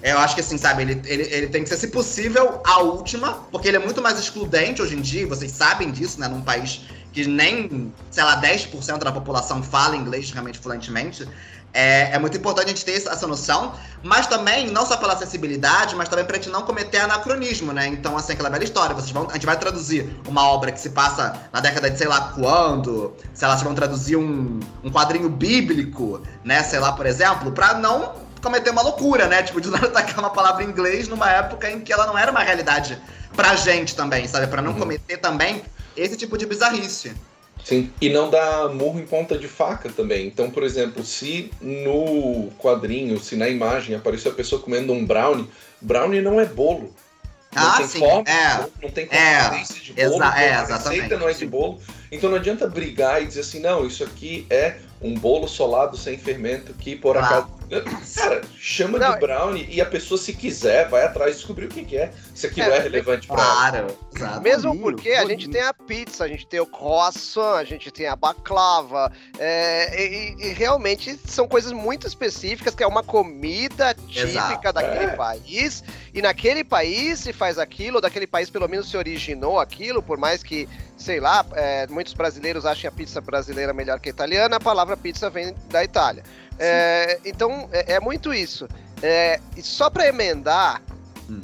Eu acho que assim, sabe, ele, ele, ele tem que ser, se possível, a última, porque ele é muito mais excludente hoje em dia, vocês sabem disso, né? Num país que nem, sei lá, 10% da população fala inglês realmente fluentemente. É, é, muito importante a gente ter essa noção, mas também, não só pela acessibilidade, mas também para a gente não cometer anacronismo, né? Então, assim, aquela velha história, vocês vão, a gente vai traduzir uma obra que se passa na década de sei lá quando, sei lá, vocês vão traduzir um, um quadrinho bíblico, né, sei lá, por exemplo, para não cometer uma loucura, né? Tipo, de nada tacar uma palavra em inglês numa época em que ela não era uma realidade pra gente também, sabe? Para não uhum. cometer também esse tipo de bizarrice. Sim, e não dá murro em ponta de faca também. Então, por exemplo, se no quadrinho, se na imagem apareceu a pessoa comendo um brownie, brownie não é bolo. Não ah, tem sim. forma, é. não tem é. consistência é. de bolo, Exa é, a receita não é de bolo. Então não adianta brigar e dizer assim, não, isso aqui é um bolo solado sem fermento que por ah. acaso Cara, chama não, de brownie e a pessoa, se quiser, vai atrás descobrir o que, que é. Se aquilo é, é relevante para ela. Claro. Mesmo porque a gente tem a pizza, a gente tem o croissant, a gente tem a baklava. É, e, e, realmente são coisas muito específicas, que é uma comida típica Exato. daquele é. país. E naquele país se faz aquilo, daquele país pelo menos se originou aquilo, por mais que sei lá, é, muitos brasileiros achem a pizza brasileira melhor que a italiana, a palavra pizza vem da Itália. É, então, é, é, muito isso. É, e só para emendar, hum.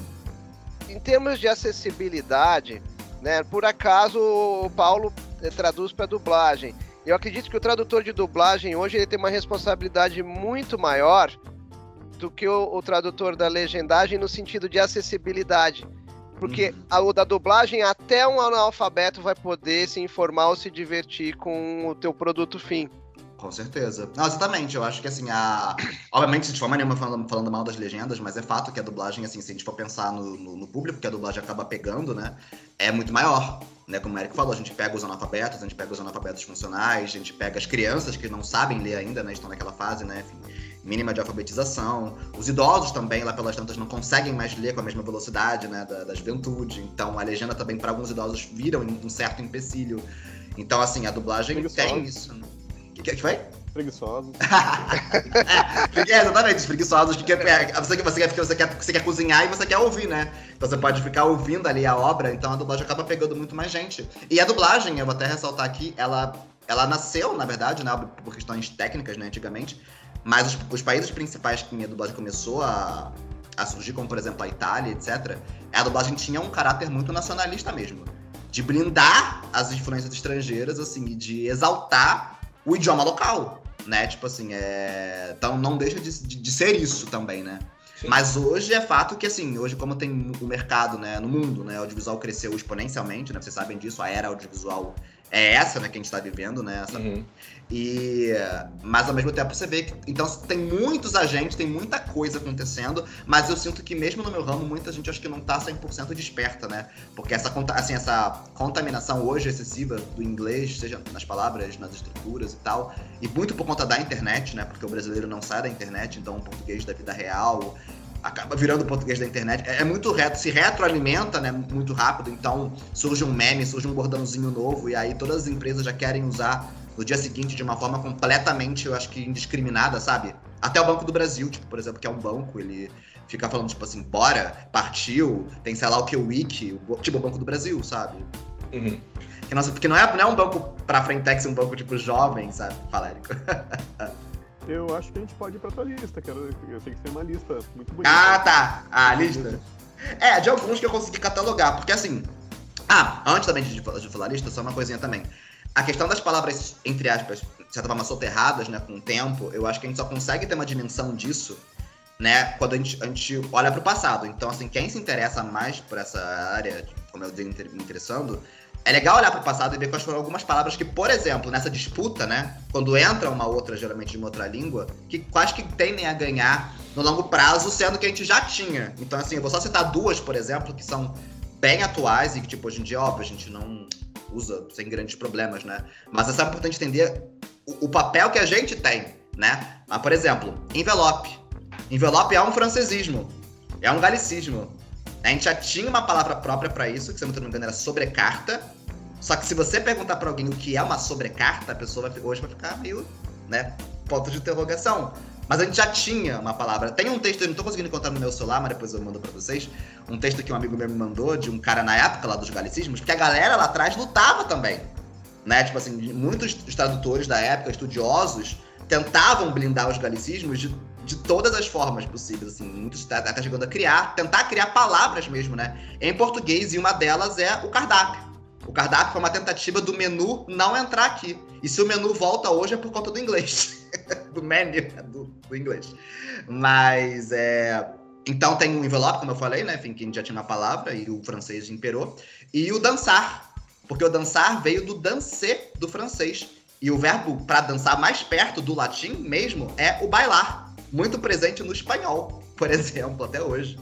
em termos de acessibilidade, né, por acaso o Paulo é, traduz para dublagem. Eu acredito que o tradutor de dublagem hoje ele tem uma responsabilidade muito maior do que o, o tradutor da legendagem no sentido de acessibilidade. Porque uhum. a, o da dublagem, até um analfabeto vai poder se informar ou se divertir com o teu produto fim. Com certeza. Não, exatamente. Eu acho que, assim, a... Obviamente, de forma nenhuma falando, falando mal das legendas, mas é fato que a dublagem, assim, se a gente for pensar no, no, no, público que a dublagem acaba pegando, né, é muito maior. Né? Como o Eric falou, a gente pega os analfabetos, a gente pega os analfabetos funcionais, a gente pega as crianças que não sabem ler ainda, né, estão naquela fase, né, enfim, mínima de alfabetização. Os idosos também, lá pelas tantas, não conseguem mais ler com a mesma velocidade, né, da, da juventude. Então, a legenda também, para alguns idosos, vira um certo empecilho. Então, assim, a dublagem tem isso. Né? Que, que foi? Preguiçosos. é, exatamente, preguiçosos, porque é, você, você, quer, você, quer, você quer cozinhar e você quer ouvir, né? Então você pode ficar ouvindo ali a obra, então a dublagem acaba pegando muito mais gente. E a dublagem, eu vou até ressaltar aqui, ela, ela nasceu, na verdade, né, por questões técnicas, né, antigamente, mas os, os países principais que a dublagem começou a, a surgir, como por exemplo a Itália, etc., a dublagem tinha um caráter muito nacionalista mesmo. De blindar as influências estrangeiras, assim, e de exaltar o idioma local, né? Tipo assim, é... então não deixa de, de, de ser isso também, né? Sim. Mas hoje é fato que, assim, hoje como tem o mercado, né, no mundo, né, o audiovisual cresceu exponencialmente, né, vocês sabem disso, a era audiovisual é essa, né, que a gente tá vivendo, né, essa... Uhum. E, mas ao mesmo tempo você vê que, então tem muitos agentes, tem muita coisa acontecendo, mas eu sinto que mesmo no meu ramo, muita gente acho que não tá 100% desperta, né, porque essa, assim, essa contaminação hoje excessiva do inglês, seja nas palavras, nas estruturas e tal, e muito por conta da internet, né, porque o brasileiro não sai da internet, então o português da vida real acaba virando português da internet. É, é, muito reto, se retroalimenta, né, muito rápido. Então surge um meme, surge um bordãozinho novo e aí todas as empresas já querem usar no dia seguinte de uma forma completamente, eu acho que indiscriminada, sabe? Até o Banco do Brasil, tipo, por exemplo, que é um banco, ele fica falando tipo assim, bora, partiu, tem sei lá o que o Wiki, tipo o Banco do Brasil, sabe? Uhum. Que, nossa, porque não é, não é um banco pra frentex, é um banco tipo jovem, sabe? Fala, Érico. Eu acho que a gente pode ir pra tua lista, quero, eu sei que tem uma lista muito bonita. Ah, tá. A lista? É, de alguns que eu consegui catalogar, porque assim. Ah, antes também de, de falar a lista, só uma coisinha também. A questão das palavras, entre aspas, de certa forma, soterradas, né, com o tempo, eu acho que a gente só consegue ter uma dimensão disso, né, quando a gente, a gente olha pro passado. Então, assim, quem se interessa mais por essa área, como eu dei me interessando, é legal olhar para o passado e ver quais foram algumas palavras que, por exemplo, nessa disputa, né? Quando entra uma outra, geralmente de uma outra língua, que quase que tendem a ganhar no longo prazo, sendo que a gente já tinha. Então, assim, eu vou só citar duas, por exemplo, que são bem atuais e que, tipo, hoje em dia, óbvio, a gente não usa sem grandes problemas, né? Mas é só importante entender o, o papel que a gente tem, né? Mas, por exemplo, envelope. Envelope é um francesismo, é um galicismo. A gente já tinha uma palavra própria para isso, que se eu não me engano era sobrecarta. Só que se você perguntar para alguém o que é uma sobrecarta, a pessoa vai, hoje vai ficar meio, né, ponto de interrogação. Mas a gente já tinha uma palavra. Tem um texto, eu não tô conseguindo encontrar no meu celular, mas depois eu mando para vocês. Um texto que um amigo meu me mandou de um cara na época lá dos galicismos, porque a galera lá atrás lutava também. Né? Tipo assim, muitos tradutores da época, estudiosos, tentavam blindar os galicismos de, de todas as formas possíveis, assim, muitos até chegando a criar, tentar criar palavras mesmo, né, em português, e uma delas é o cardápio. O cardápio foi uma tentativa do menu não entrar aqui. E se o menu volta hoje é por conta do inglês. do menu né, do, do, inglês. Mas é. Então tem o um envelope, como eu falei, né? Enfim, que já tinha uma palavra e o francês imperou. E o dançar. Porque o dançar veio do danser do francês. E o verbo para dançar mais perto do latim mesmo é o bailar, muito presente no espanhol, por exemplo, até hoje.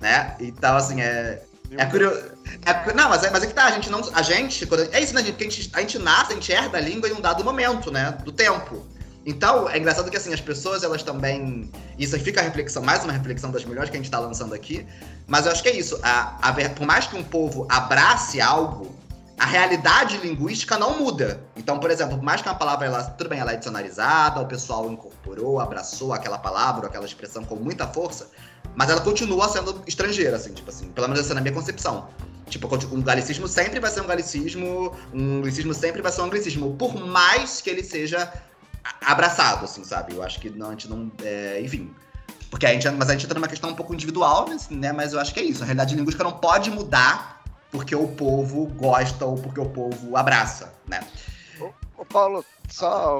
Né? Então, assim, é. É curioso. É, não, mas é, mas é que tá, a gente não. A gente, quando, é isso, né, gente? Porque a gente, a gente nasce, a gente herda a língua em um dado momento, né? Do tempo. Então, é engraçado que assim, as pessoas, elas também. Isso aí fica a reflexão, mais uma reflexão das melhores que a gente tá lançando aqui. Mas eu acho que é isso. A, a, por mais que um povo abrace algo, a realidade linguística não muda. Então, por exemplo, por mais que uma palavra, ela, tudo bem, ela é dicionarizada, o pessoal incorporou, abraçou aquela palavra, aquela expressão com muita força, mas ela continua sendo estrangeira, assim, tipo assim, pelo menos essa é na minha concepção. Tipo, um galicismo sempre vai ser um galicismo, um anglicismo sempre vai ser um anglicismo, por mais que ele seja abraçado, assim, sabe? Eu acho que não, a gente não. É, enfim. Porque a gente, mas a gente entra numa questão um pouco individual, né? Mas eu acho que é isso. A realidade linguística não pode mudar porque o povo gosta ou porque o povo abraça, né? Ô, Paulo, só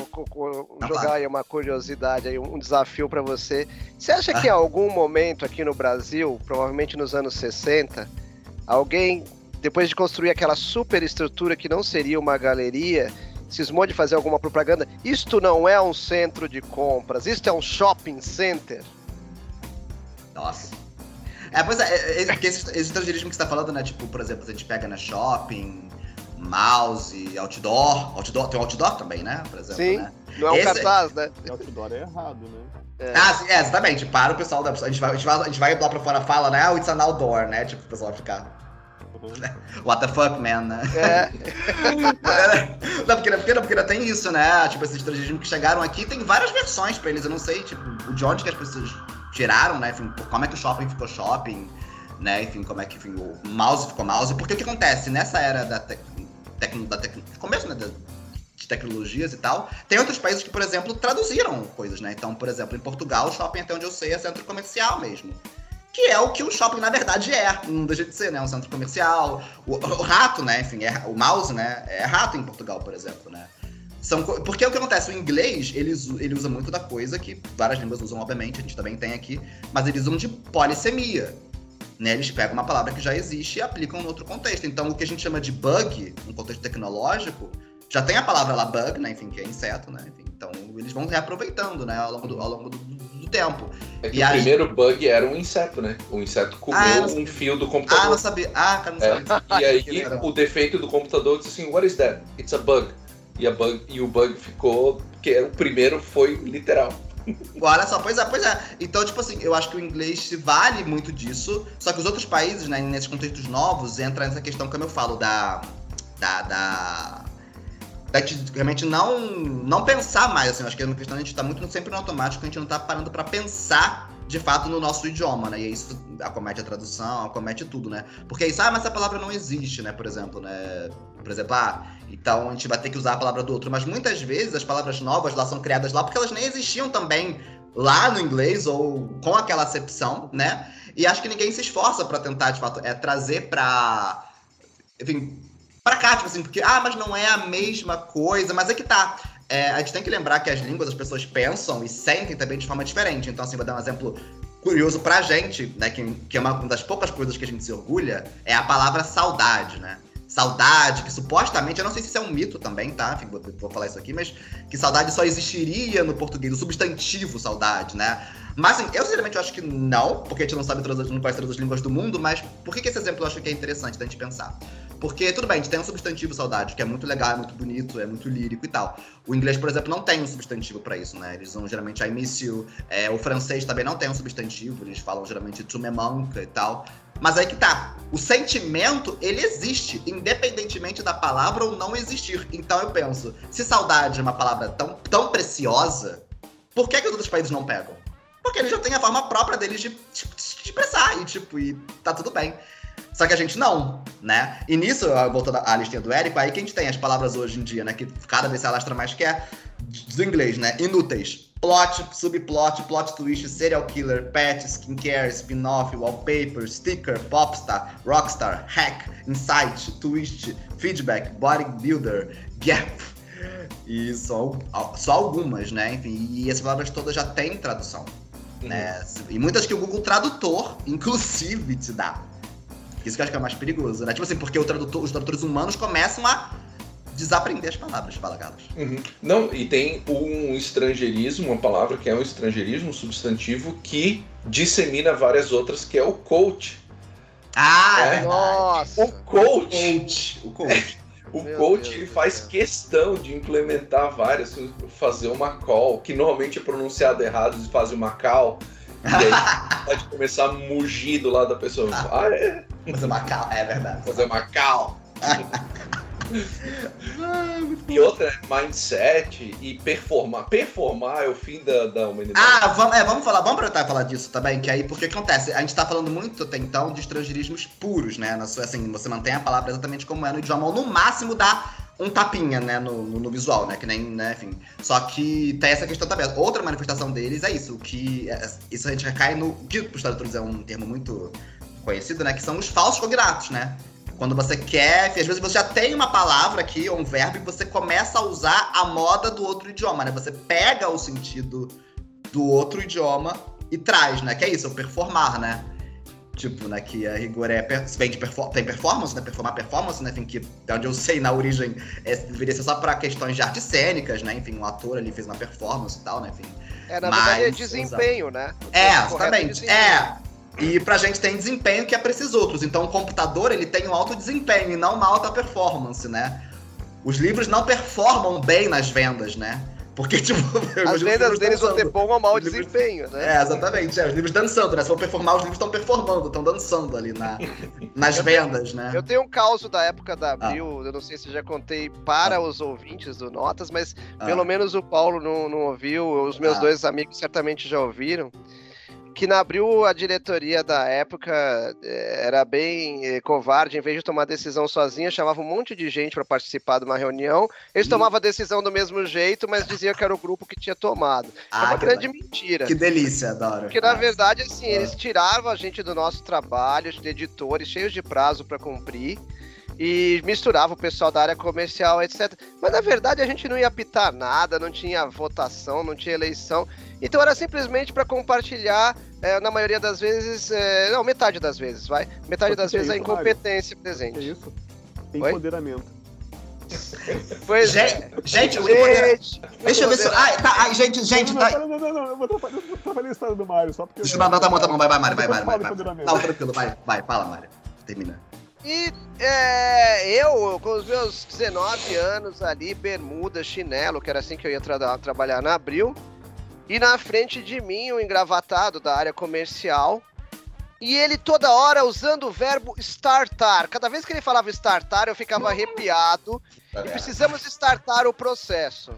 jogar aí uma curiosidade, aí, um desafio para você. Você acha que em algum momento aqui no Brasil, provavelmente nos anos 60, alguém, depois de construir aquela super estrutura que não seria uma galeria, cismou de fazer alguma propaganda? Isto não é um centro de compras, isto é um shopping center? Nossa. É, pois é, é, é esse, esse estrangeirismo que você tá falando, né? Tipo, por exemplo, a gente pega na shopping, mouse, outdoor. Outdoor, tem outdoor também, né? Por exemplo, Sim, né? não é um esse... cartaz, né? Outdoor é errado, né? É. Ah, sim, é, exatamente. Para o pessoal da. A gente vai, a gente vai, a gente vai lá pra fora fala, né? Ah, it's an outdoor, né? Tipo, o pessoal ficar. Uhum. What the fuck, man, né? É. não, porque, porque, porque tem isso, né? Tipo, esses estrangeirismos que chegaram aqui, tem várias versões pra eles. Eu não sei, tipo, de onde que as pessoas tiraram, né? Enfim, como é que o shopping ficou shopping, né? Enfim, como é que enfim, o mouse ficou mouse. Porque o que acontece? Nessa era da, tec, tec, da tec, começo, né? De tecnologias e tal. Tem outros países que, por exemplo, traduziram coisas, né? Então, por exemplo, em Portugal, o shopping, até onde eu sei, é centro comercial mesmo. Que é o que o shopping, na verdade, é. Não deixa de ser, né? Um centro comercial. O, o rato, né? Enfim, é, o mouse, né? É rato em Portugal, por exemplo, né? São, porque o que acontece? O inglês, ele, ele usa muito da coisa que várias línguas usam, obviamente, a gente também tem aqui, mas eles usam de polissemia. Né? Eles pegam uma palavra que já existe e aplicam em outro contexto. Então, o que a gente chama de bug, no contexto tecnológico, já tem a palavra lá bug, né? Enfim, que é inseto, né? Enfim, então, eles vão reaproveitando, né? Ao longo do, ao longo do, do tempo. É e o primeiro bug era um inseto, né? O inseto comeu ah, um fio do computador. Ah, não sabia. Ah, cara, não sabia. É. E aí, o defeito do computador disse assim, what is that? It's a bug. E, a bug, e o bug ficou. Porque o primeiro foi literal. Olha só, pois é, pois é. Então, tipo assim, eu acho que o inglês se vale muito disso. Só que os outros países, né, nesses contextos novos, entra nessa questão, como eu falo, da. da. da da gente realmente não, não pensar mais, assim, acho que é uma questão a gente tá muito sempre no automático, a gente não tá parando para pensar de fato no nosso idioma, né? E isso acomete a tradução, acomete tudo, né? Porque isso, ah, mas essa palavra não existe, né? Por exemplo, né? Por exemplo, ah, então a gente vai ter que usar a palavra do outro. Mas muitas vezes as palavras novas lá são criadas lá porque elas nem existiam também lá no inglês ou com aquela acepção, né? E acho que ninguém se esforça para tentar, de fato, é trazer para enfim, para cá, tipo assim, porque, ah, mas não é a mesma coisa, mas é que tá. É, a gente tem que lembrar que as línguas as pessoas pensam e sentem também de forma diferente. Então, assim, vou dar um exemplo curioso pra gente, né? Que, que é uma das poucas coisas que a gente se orgulha, é a palavra saudade, né? Saudade, que supostamente, eu não sei se isso é um mito também, tá? Vou, vou falar isso aqui, mas que saudade só existiria no português, o substantivo saudade, né? Mas assim, eu sinceramente acho que não, porque a gente não sabe todas, não todas as línguas do mundo, mas por que, que esse exemplo eu acho que é interessante da gente pensar? Porque, tudo bem, a gente tem um substantivo saudade, que é muito legal, é muito bonito, é muito lírico e tal. O inglês, por exemplo, não tem um substantivo para isso, né? Eles usam geralmente I miss you. É, o francês também não tem um substantivo, eles falam geralmente tu me manca e tal. Mas aí que tá. O sentimento, ele existe, independentemente da palavra ou não existir. Então eu penso, se saudade é uma palavra tão, tão preciosa, Por que, que os outros países não pegam? Porque eles já têm a forma própria deles de, de, de expressar e, tipo, e tá tudo bem. Só que a gente não, né? E nisso, voltando à listinha do Érico, aí que a gente tem as palavras hoje em dia, né? Que cada vez se alastra mais, que é do inglês, né? Inúteis. Plot, subplot, plot twist, serial killer, pet, skincare, spin-off, wallpaper, sticker, popstar, rockstar, hack, insight, twist, feedback, bodybuilder, gap. E só, só algumas, né? Enfim, e essas palavras todas já têm tradução. Uhum. Né? E muitas que o Google Tradutor, inclusive, te dá. Isso que eu acho que é mais perigoso, né? Tipo assim, porque tradutor, os tradutores humanos começam a desaprender as palavras, fala Carlos. Uhum. Não, e tem um estrangeirismo, uma palavra que é um estrangeirismo, um substantivo, que dissemina várias outras, que é o coach. Ah, é? nossa! O coach. O coach. O Meu coach ele faz questão de implementar várias, fazer uma call, que normalmente é pronunciado errado, e fazer uma call. E aí pode começar a mugir do lado da pessoa. Ah, é? Fazer uma cal, é verdade. Fazer uma cal. e outra é mindset e performar. Performar é o fim da, da humanidade. Ah, vamos, é, vamos falar, vamos aproveitar e falar disso também, que aí, porque acontece? A gente tá falando muito até então de estrangeirismos puros, né? Assim, você mantém a palavra exatamente como é no idioma, ou no máximo dá um tapinha, né, no, no, no, visual, né, que nem, né, enfim. Só que tem essa questão também. Outra manifestação deles é isso, que é, isso a gente recai no, que para os tradutores é um termo muito conhecido, né, que são os falsos cognatos, né. Quando você quer, às vezes você já tem uma palavra aqui, ou um verbo, e você começa a usar a moda do outro idioma, né? Você pega o sentido do outro idioma e traz, né? Que é isso, o performar, né? Tipo, né, que a rigor é, vem de perfor tem performance, né, performar performance, né, enfim, que de onde eu sei na origem é, deveria ser só para questões de artes cênicas, né, enfim, um ator ali fez uma performance e tal, né, enfim. É, na Mas, verdade é desempenho, né? É, exatamente, é. E pra gente tem desempenho que é pra esses outros, então o computador, ele tem um alto desempenho e não uma alta performance, né. Os livros não performam bem nas vendas, né. Porque, tipo, as vendas deles vão ter bom ou mau desempenho, né? É, exatamente. É, os livros dançando, né? Se vão performar, os livros estão performando, estão dançando ali na, nas vendas, né? Eu tenho um caos da época da Abril, ah. eu não sei se já contei para ah. os ouvintes do Notas, mas ah. pelo menos o Paulo não, não ouviu, os meus ah. dois amigos certamente já ouviram que na Abril a diretoria da época eh, era bem eh, covarde, em vez de tomar decisão sozinha, chamava um monte de gente para participar de uma reunião. Eles hum. tomavam a decisão do mesmo jeito, mas diziam que era o grupo que tinha tomado. É ah, é uma grande da... mentira. Que delícia, adoro. Porque na verdade, assim, ah. eles tiravam a gente do nosso trabalho, de editores cheios de prazo para cumprir e misturava o pessoal da área comercial, etc. Mas na verdade a gente não ia apitar nada, não tinha votação, não tinha eleição. Então era simplesmente para compartilhar é, na maioria das vezes, é, não, metade das vezes, vai. Metade das vezes é a incompetência Mário? presente. É isso? Empoderamento. Pois gente, é. gente, gente deixa eu ver se. Ai, tá, ai, gente, gente. Não, tá... não, não, não, não, eu vou trabalhar a história do Mário, só porque. Deixa eu dar, tá bom, tá bom, vai, vai, Mário, vai, vai, vai. Não, tranquilo, vai, vai, fala, Mário. Termina. E é, eu, com os meus 19 anos ali, bermuda, chinelo, que era assim que eu ia tra trabalhar na Abril, e na frente de mim, um engravatado da área comercial. E ele toda hora usando o verbo startar. Cada vez que ele falava startar, eu ficava arrepiado. Tá e precisamos startar o processo.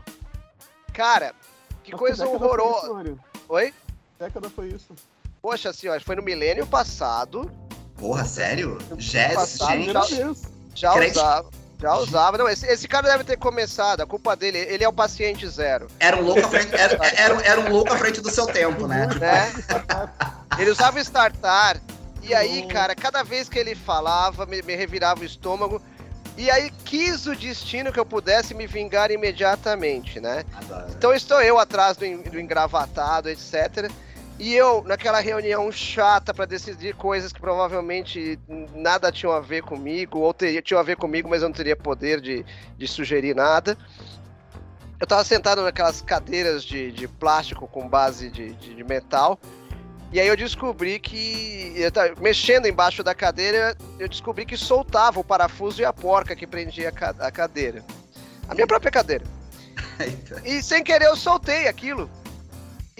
Cara, que Mas coisa horrorosa. Oi? década foi isso? Poxa senhora, foi no milênio passado. Porra, sério? Jazz, gente. Já, já usava. Já usava. Não, esse, esse cara deve ter começado, a culpa dele, ele é o paciente zero. Era um louco à frente, era, era, era um louco à frente do seu tempo, né? É. Ele usava startar. E aí, cara, cada vez que ele falava, me, me revirava o estômago. E aí quis o destino que eu pudesse me vingar imediatamente, né? Adoro. Então estou eu atrás do, do engravatado, etc. E eu, naquela reunião chata para decidir coisas que provavelmente nada tinham a ver comigo, ou teria, tinham a ver comigo, mas eu não teria poder de, de sugerir nada. Eu estava sentado naquelas cadeiras de, de plástico com base de, de, de metal. E aí eu descobri que, eu tava mexendo embaixo da cadeira, eu descobri que soltava o parafuso e a porca que prendia a cadeira. A minha própria cadeira. E sem querer eu soltei aquilo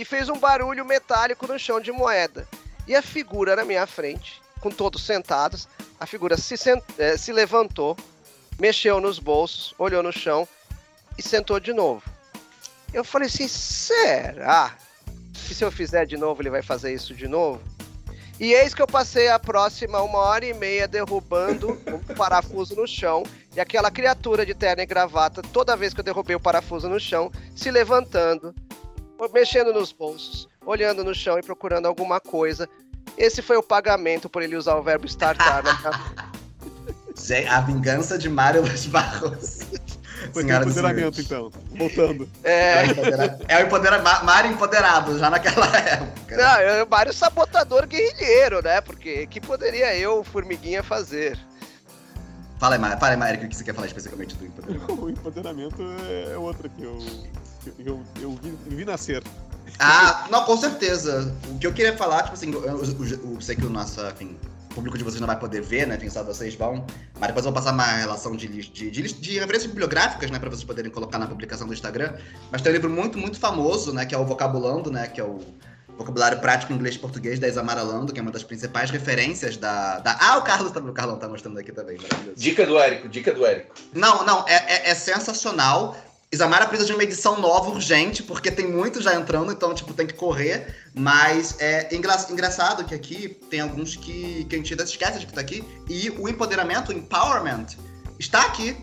e fez um barulho metálico no chão de moeda. E a figura na minha frente, com todos sentados, a figura se, sent... Eh, se levantou, mexeu nos bolsos, olhou no chão e sentou de novo. Eu falei assim, será que se eu fizer de novo ele vai fazer isso de novo? E eis que eu passei a próxima uma hora e meia derrubando um parafuso no chão. E aquela criatura de terno e gravata, toda vez que eu derrubei o parafuso no chão, se levantando, mexendo nos bolsos, olhando no chão e procurando alguma coisa. Esse foi o pagamento por ele usar o verbo startar. né? a vingança de Mário Los Barros. Foi Senhora empoderamento, então. Voltando. É, é o empoderamento. Mário empoderado, já naquela época. Não, é o Mário sabotador guerrilheiro, né? Porque que poderia eu, Formiguinha, fazer? Fala aí, fala aí, Mário, o que você quer falar especificamente do empoderamento? o empoderamento é outra que eu, eu, eu, vi, vi nascer. Ah, não, com certeza. O que eu queria falar, tipo assim, eu, eu, eu sei que o nosso, enfim, o público de vocês não vai poder ver, né? Quem sabe vocês vão. Mas depois eu vou passar uma relação de, de, de, de referências bibliográficas, né? Pra vocês poderem colocar na publicação do Instagram. Mas tem um livro muito, muito famoso, né? Que é o Vocabulando, né? Que é o Vocabulário Prático Inglês e Português da Isamara Lando, que é uma das principais referências da. da... Ah, o Carlos tá, o Carlão tá mostrando aqui também, maravilhoso. Dica do Érico, dica do Érico. Não, não, é, é, é sensacional. Isamara precisa de uma edição nova, urgente, porque tem muito já entrando, então, tipo, tem que correr. Mas é engra engraçado que aqui tem alguns que, que a gente esquece de que tá aqui. E o empoderamento, o empowerment, está aqui.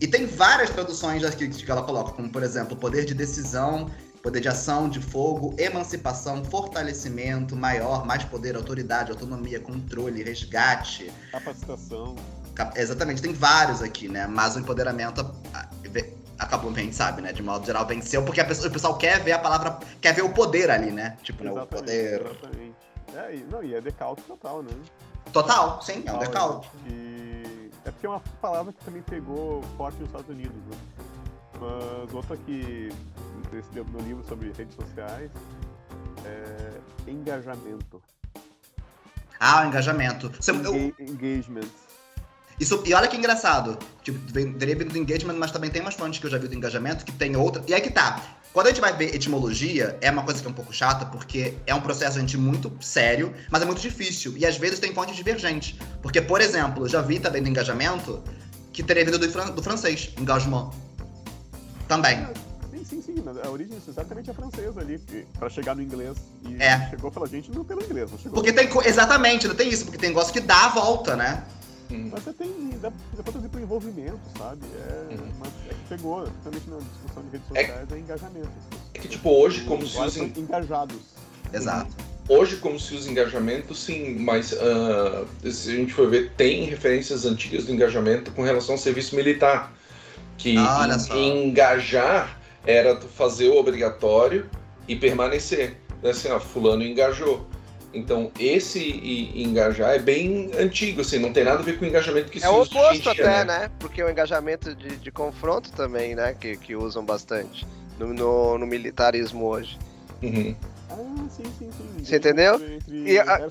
E tem várias traduções aqui que ela coloca, como, por exemplo, poder de decisão, poder de ação, de fogo, emancipação, fortalecimento, maior, mais poder, autoridade, autonomia, controle, resgate. Capacitação. Exatamente, tem vários aqui, né? Mas o empoderamento acabou, gente sabe, né? De modo geral, venceu, porque pessoa, o pessoal quer ver a palavra, quer ver o poder ali, né? Tipo, né, o poder. Exatamente. É, e, não, e é decalque total, né? Total, sim, é um decalque. E é porque é uma palavra que também pegou forte nos Estados Unidos, né? Mas outra que desse no livro sobre redes sociais é engajamento. Ah, o engajamento. Você, Enga Engagement. Isso, e olha que engraçado. Tipo, deriva do engagement, mas também tem umas fontes que eu já vi do engajamento que tem outra. E aí que tá. Quando a gente vai ver etimologia, é uma coisa que é um pouco chata, porque é um processo, gente, muito sério, mas é muito difícil. E às vezes tem fontes divergentes. Porque, por exemplo, eu já vi também do engajamento que teria vindo do, fran do francês, engagement. Também. Sim, sim, sim. Mas a origem exatamente é francesa ali, para chegar no inglês. E é. chegou pela gente não pelo inglês, não chegou. Porque tem. Exatamente, não tem isso, porque tem negócio que dá a volta, né? Uhum. Mas você tem. Dá, dá pra trazer pro envolvimento, sabe? É, uhum. mas é que pegou, principalmente na discussão de redes é sociais, é, é engajamento. É que, tipo, hoje, como se usa. engajados. Exato. Hoje, como se usa engajamento, sim, mas uh, se a gente for ver, tem referências antigas do engajamento com relação ao serviço militar. Que ah, engajar era fazer o obrigatório e permanecer. Assim, ó, fulano engajou. Então, esse engajar é bem antigo, assim, não tem nada a ver com o engajamento que é se usa. É o oposto até, né? né? Porque o engajamento de, de confronto também, né? Que, que usam bastante no, no, no militarismo hoje. Uhum. Ah, sim, sim, sim. Você entendeu? E, a, né?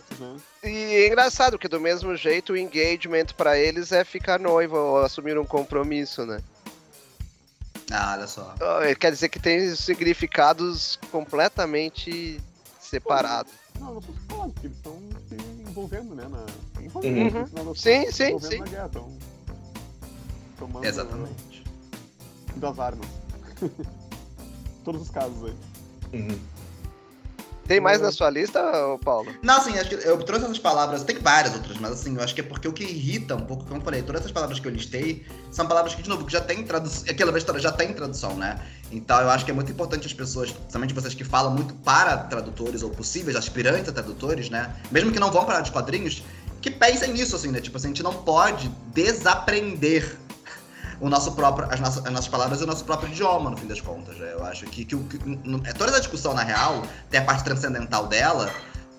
e, é engraçado, porque do mesmo jeito o engagement para eles é ficar noivo ou assumir um compromisso, né? Ah, olha só. Quer dizer que tem significados completamente separados. Não, não posso falar, porque eles estão se envolvendo, né? Na, uhum. sim, sim, sim. Na guerra, tão tomando Exatamente. das armas. Todos os casos aí. Uhum. Tem mais na sua lista, Paulo? Não, assim, acho que eu trouxe essas palavras, tem várias outras, mas assim, eu acho que é porque o que irrita um pouco, como eu falei, todas essas palavras que eu listei são palavras que, de novo, que já tem tradução, aquela vez já tem tradução, né? Então eu acho que é muito importante as pessoas, principalmente vocês que falam muito para tradutores ou possíveis aspirantes a tradutores, né? Mesmo que não vão para de quadrinhos, que pensem nisso, assim, né? Tipo assim, a gente não pode desaprender o nosso próprio, as, nossas, as nossas palavras e o nosso próprio idioma, no fim das contas. Né? Eu acho que, que, que, é toda essa discussão, na real, tem a parte transcendental dela,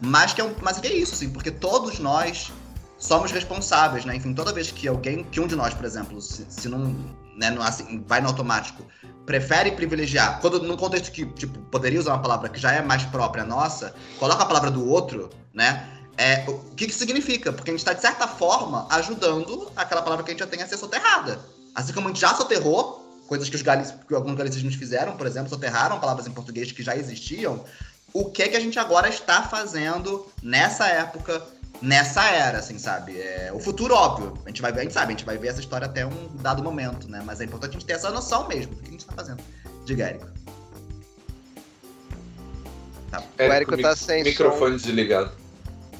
mas que é, mas que é isso, assim, porque todos nós somos responsáveis, né? Enfim, toda vez que alguém, que um de nós, por exemplo, se, se não, né, não assim, vai no automático, prefere privilegiar, quando num contexto que, tipo, poderia usar uma palavra que já é mais própria nossa, coloca a palavra do outro, né? É, o que que significa? Porque a gente está, de certa forma, ajudando aquela palavra que a gente já tem a ser soterrada. Assim como a gente já soterrou coisas que, os galis, que alguns galicismos fizeram, por exemplo, soterraram palavras em português que já existiam, o que que a gente agora está fazendo nessa época, nessa era, assim, sabe? É, o futuro, óbvio, a gente vai ver, a gente sabe, a gente vai ver essa história até um dado momento, né? Mas é importante a gente ter essa noção mesmo do que a gente está fazendo. Diga, Érico. Tá. É, o Érico tá sem microfone som. desligado.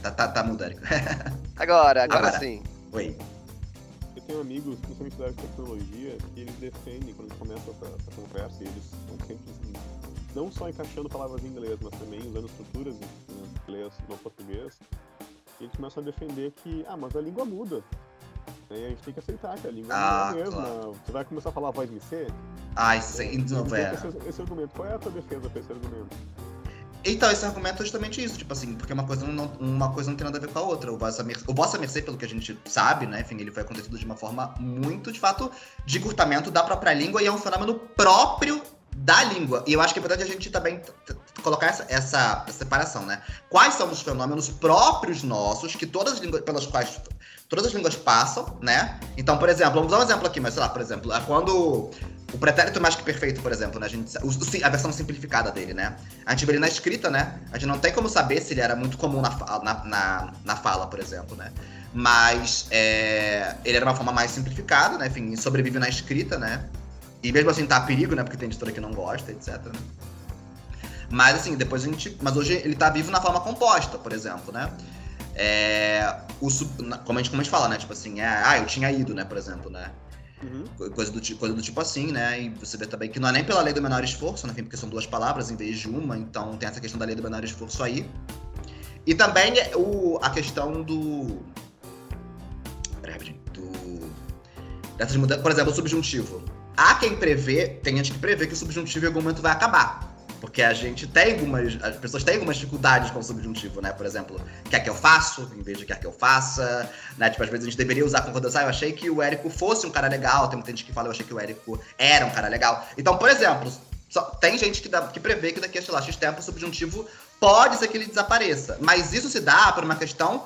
Tá, tá, tá mudo, Érico. agora, agora, agora sim. Oi. Eu tenho amigos, principalmente da área de tecnologia, que eles defendem, quando a gente começa essa, essa conversa, e eles estão sempre assim, não só encaixando palavras em inglês, mas também usando estruturas em inglês no português, e eles começam a defender que, ah, mas a língua muda. E a gente tem que aceitar que a língua ah, é a mesma. Claro. Você vai começar a falar voz me ser? Ai, sim, não, velho. Esse, esse argumento. Qual é a tua defesa pra esse argumento? Então, esse argumento é justamente isso, tipo assim, porque uma coisa não, uma coisa não tem nada a ver com a outra. O Vossa, Mercê, o Vossa Mercê, pelo que a gente sabe, né, enfim, ele foi acontecido de uma forma muito, de fato, de curtamento da própria língua e é um fenômeno próprio da língua. E eu acho que é importante a gente também colocar essa, essa, separação, né? Quais são os fenômenos próprios nossos, que todas as línguas pelas quais todas as línguas passam, né? Então, por exemplo, vamos dar um exemplo aqui, mas sei lá, por exemplo, é quando o pretérito mais que perfeito, por exemplo, né? A, gente, a versão simplificada dele, né? A gente vê ele na escrita, né? A gente não tem como saber se ele era muito comum na, na, na, na fala, por exemplo, né? Mas é, ele era uma forma mais simplificada, né? Enfim, sobrevive na escrita, né? E mesmo assim tá a perigo, né? Porque tem editora que não gosta, etc. Né? Mas assim, depois a gente. Mas hoje ele tá vivo na forma composta, por exemplo, né? É, o, como, a gente, como a gente fala, né? Tipo assim, é, ah, eu tinha ido, né, por exemplo, né? Uhum. Coisa, do, coisa do tipo assim, né? E você vê também que não é nem pela lei do menor esforço, né? Porque são duas palavras em vez de uma, então tem essa questão da lei do menor esforço aí. E também o, a questão do. Peraí, do. Dessas mudanças, por exemplo, o subjuntivo. Há quem prevê, tem gente que prevê que o subjuntivo em algum momento vai acabar. Porque a gente tem algumas. As pessoas têm algumas dificuldades com o subjuntivo, né? Por exemplo, quer que eu faço, em vez de quer que eu faça. Né? Tipo, às vezes a gente deveria usar concordância. Ah, eu achei que o Érico fosse um cara legal. Tem muita gente que fala, eu achei que o Érico era um cara legal. Então, por exemplo, só, tem gente que, dá, que prevê que daqui a, sei lá, X tempo o subjuntivo pode ser que ele desapareça. Mas isso se dá por uma questão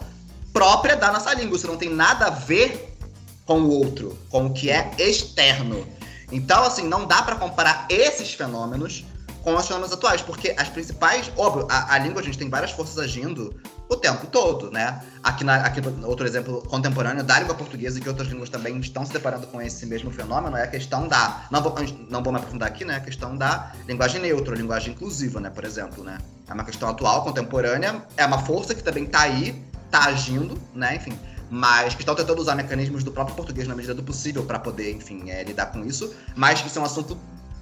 própria da nossa língua. Isso não tem nada a ver com o outro, com o que é externo. Então, assim, não dá para comparar esses fenômenos com os fenômenos atuais, porque as principais. Óbvio, a, a, língua, a gente tem várias forças agindo o tempo todo, né? Aqui, na, aqui outro exemplo contemporâneo da língua portuguesa, que outras línguas também estão se deparando com esse mesmo fenômeno, é a questão da. Não vou, não vou me aprofundar aqui, né? A questão da linguagem neutra, linguagem inclusiva, né? Por exemplo, né? É uma questão atual, contemporânea, é uma força que também está aí, está agindo, né? Enfim mas que estão tentando usar mecanismos do próprio português na medida do possível para poder, enfim, é, lidar com isso, mas que isso é um assunto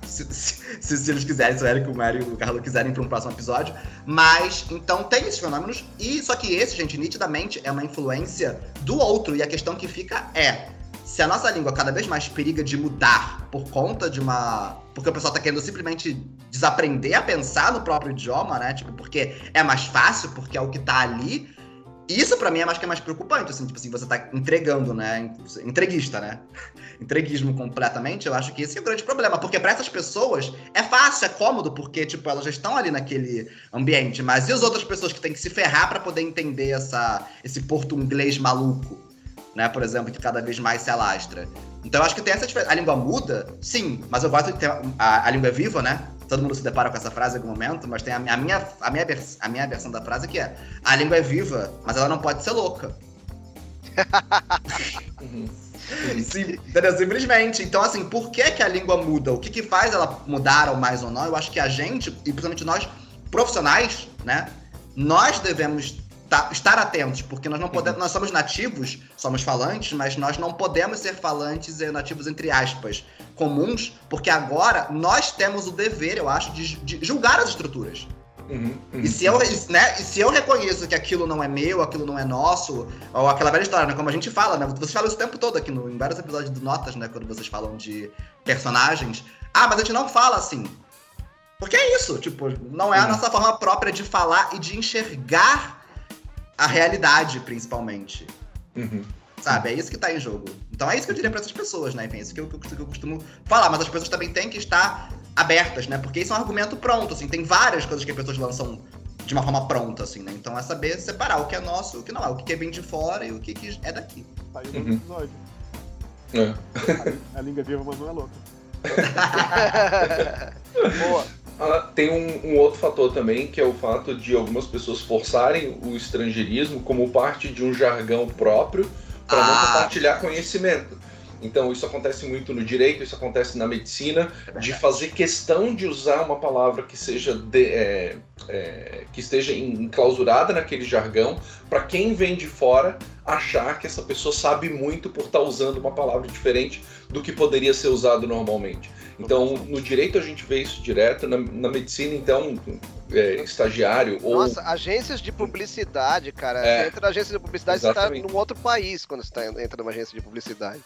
se, se, se, eles quiserem, se o Eric, o Mário e o Carlos quiserem para um próximo episódio. Mas, então, tem esses fenômenos, e só que esse, gente, nitidamente é uma influência do outro, e a questão que fica é. Se a nossa língua cada vez mais periga de mudar por conta de uma. Porque o pessoal tá querendo simplesmente desaprender a pensar no próprio idioma, né? Tipo, porque é mais fácil, porque é o que tá ali. Isso para mim é mais que é mais preocupante, assim, tipo assim, você tá entregando, né? Entreguista, né? Entreguismo completamente, eu acho que esse é o grande problema, porque para essas pessoas é fácil, é cômodo, porque tipo, elas já estão ali naquele ambiente, mas e as outras pessoas que têm que se ferrar para poder entender essa esse porto inglês maluco, né, por exemplo, que cada vez mais se alastra. Então eu acho que tem essa diferença. A língua muda, sim, mas eu gosto de ter a, a língua é viva, né? Todo mundo se depara com essa frase em algum momento, mas tem a, a minha, a, minha, a minha versão da frase que é: a língua é viva, mas ela não pode ser louca. Sim, entendeu? Simplesmente. Então, assim, por que, que a língua muda? O que, que faz ela mudar ou mais ou não? Eu acho que a gente, e principalmente nós, profissionais, né? Nós devemos tá, estar atentos, porque nós não podemos, uhum. nós somos nativos, somos falantes, mas nós não podemos ser falantes e nativos entre aspas comuns, porque agora nós temos o dever, eu acho, de, de julgar as estruturas. Uhum, uhum. E, se eu, né, e se eu reconheço que aquilo não é meu, aquilo não é nosso, ou aquela velha história, né, como a gente fala, né? Vocês falam isso o tempo todo aqui no, em vários episódios do Notas, né? Quando vocês falam de personagens. Ah, mas a gente não fala assim. Porque é isso, tipo, não é a uhum. nossa forma própria de falar e de enxergar a realidade, principalmente. Uhum. Sabe? É isso que tá em jogo. Então é isso que eu diria para essas pessoas, né? Enfim, é isso que eu, que eu costumo falar. Mas as pessoas também têm que estar abertas, né? Porque isso é um argumento pronto, assim. Tem várias coisas que as pessoas lançam de uma forma pronta, assim, né? Então é saber separar o que é nosso e o que não é. O que é bem de fora e o que, que é daqui. Tá aí uhum. episódio. É. A, a língua viva, mas não é louca. Boa. Ah, tem um, um, outro fator também, que é o fato de algumas pessoas forçarem o estrangeirismo como parte de um jargão próprio para ah. não compartilhar conhecimento. Então, isso acontece muito no direito, isso acontece na medicina, é de fazer questão de usar uma palavra que seja de, é, é, que esteja enclausurada naquele jargão, para quem vem de fora achar que essa pessoa sabe muito por estar tá usando uma palavra diferente do que poderia ser usado normalmente. Então, no direito a gente vê isso direto, na, na medicina, então, é, estagiário ou. Nossa, agências de publicidade, cara. É, você entra na agência de publicidade, exatamente. você está num outro país quando você tá, entra numa agência de publicidade.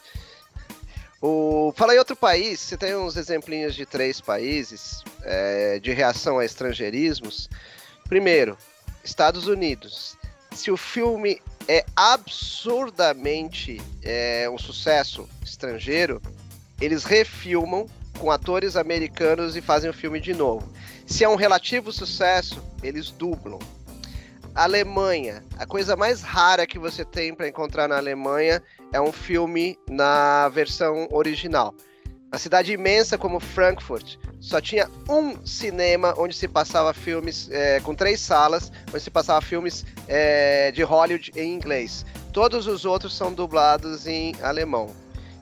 O... Fala em outro país, você tem uns exemplinhos de três países é, de reação a estrangeirismos. Primeiro, Estados Unidos. Se o filme é absurdamente é, um sucesso estrangeiro, eles refilmam com atores americanos e fazem o filme de novo. Se é um relativo sucesso, eles dublam. Alemanha. A coisa mais rara que você tem para encontrar na Alemanha é um filme na versão original. A cidade imensa como Frankfurt só tinha um cinema onde se passava filmes é, com três salas, onde se passava filmes é, de Hollywood em inglês. Todos os outros são dublados em alemão.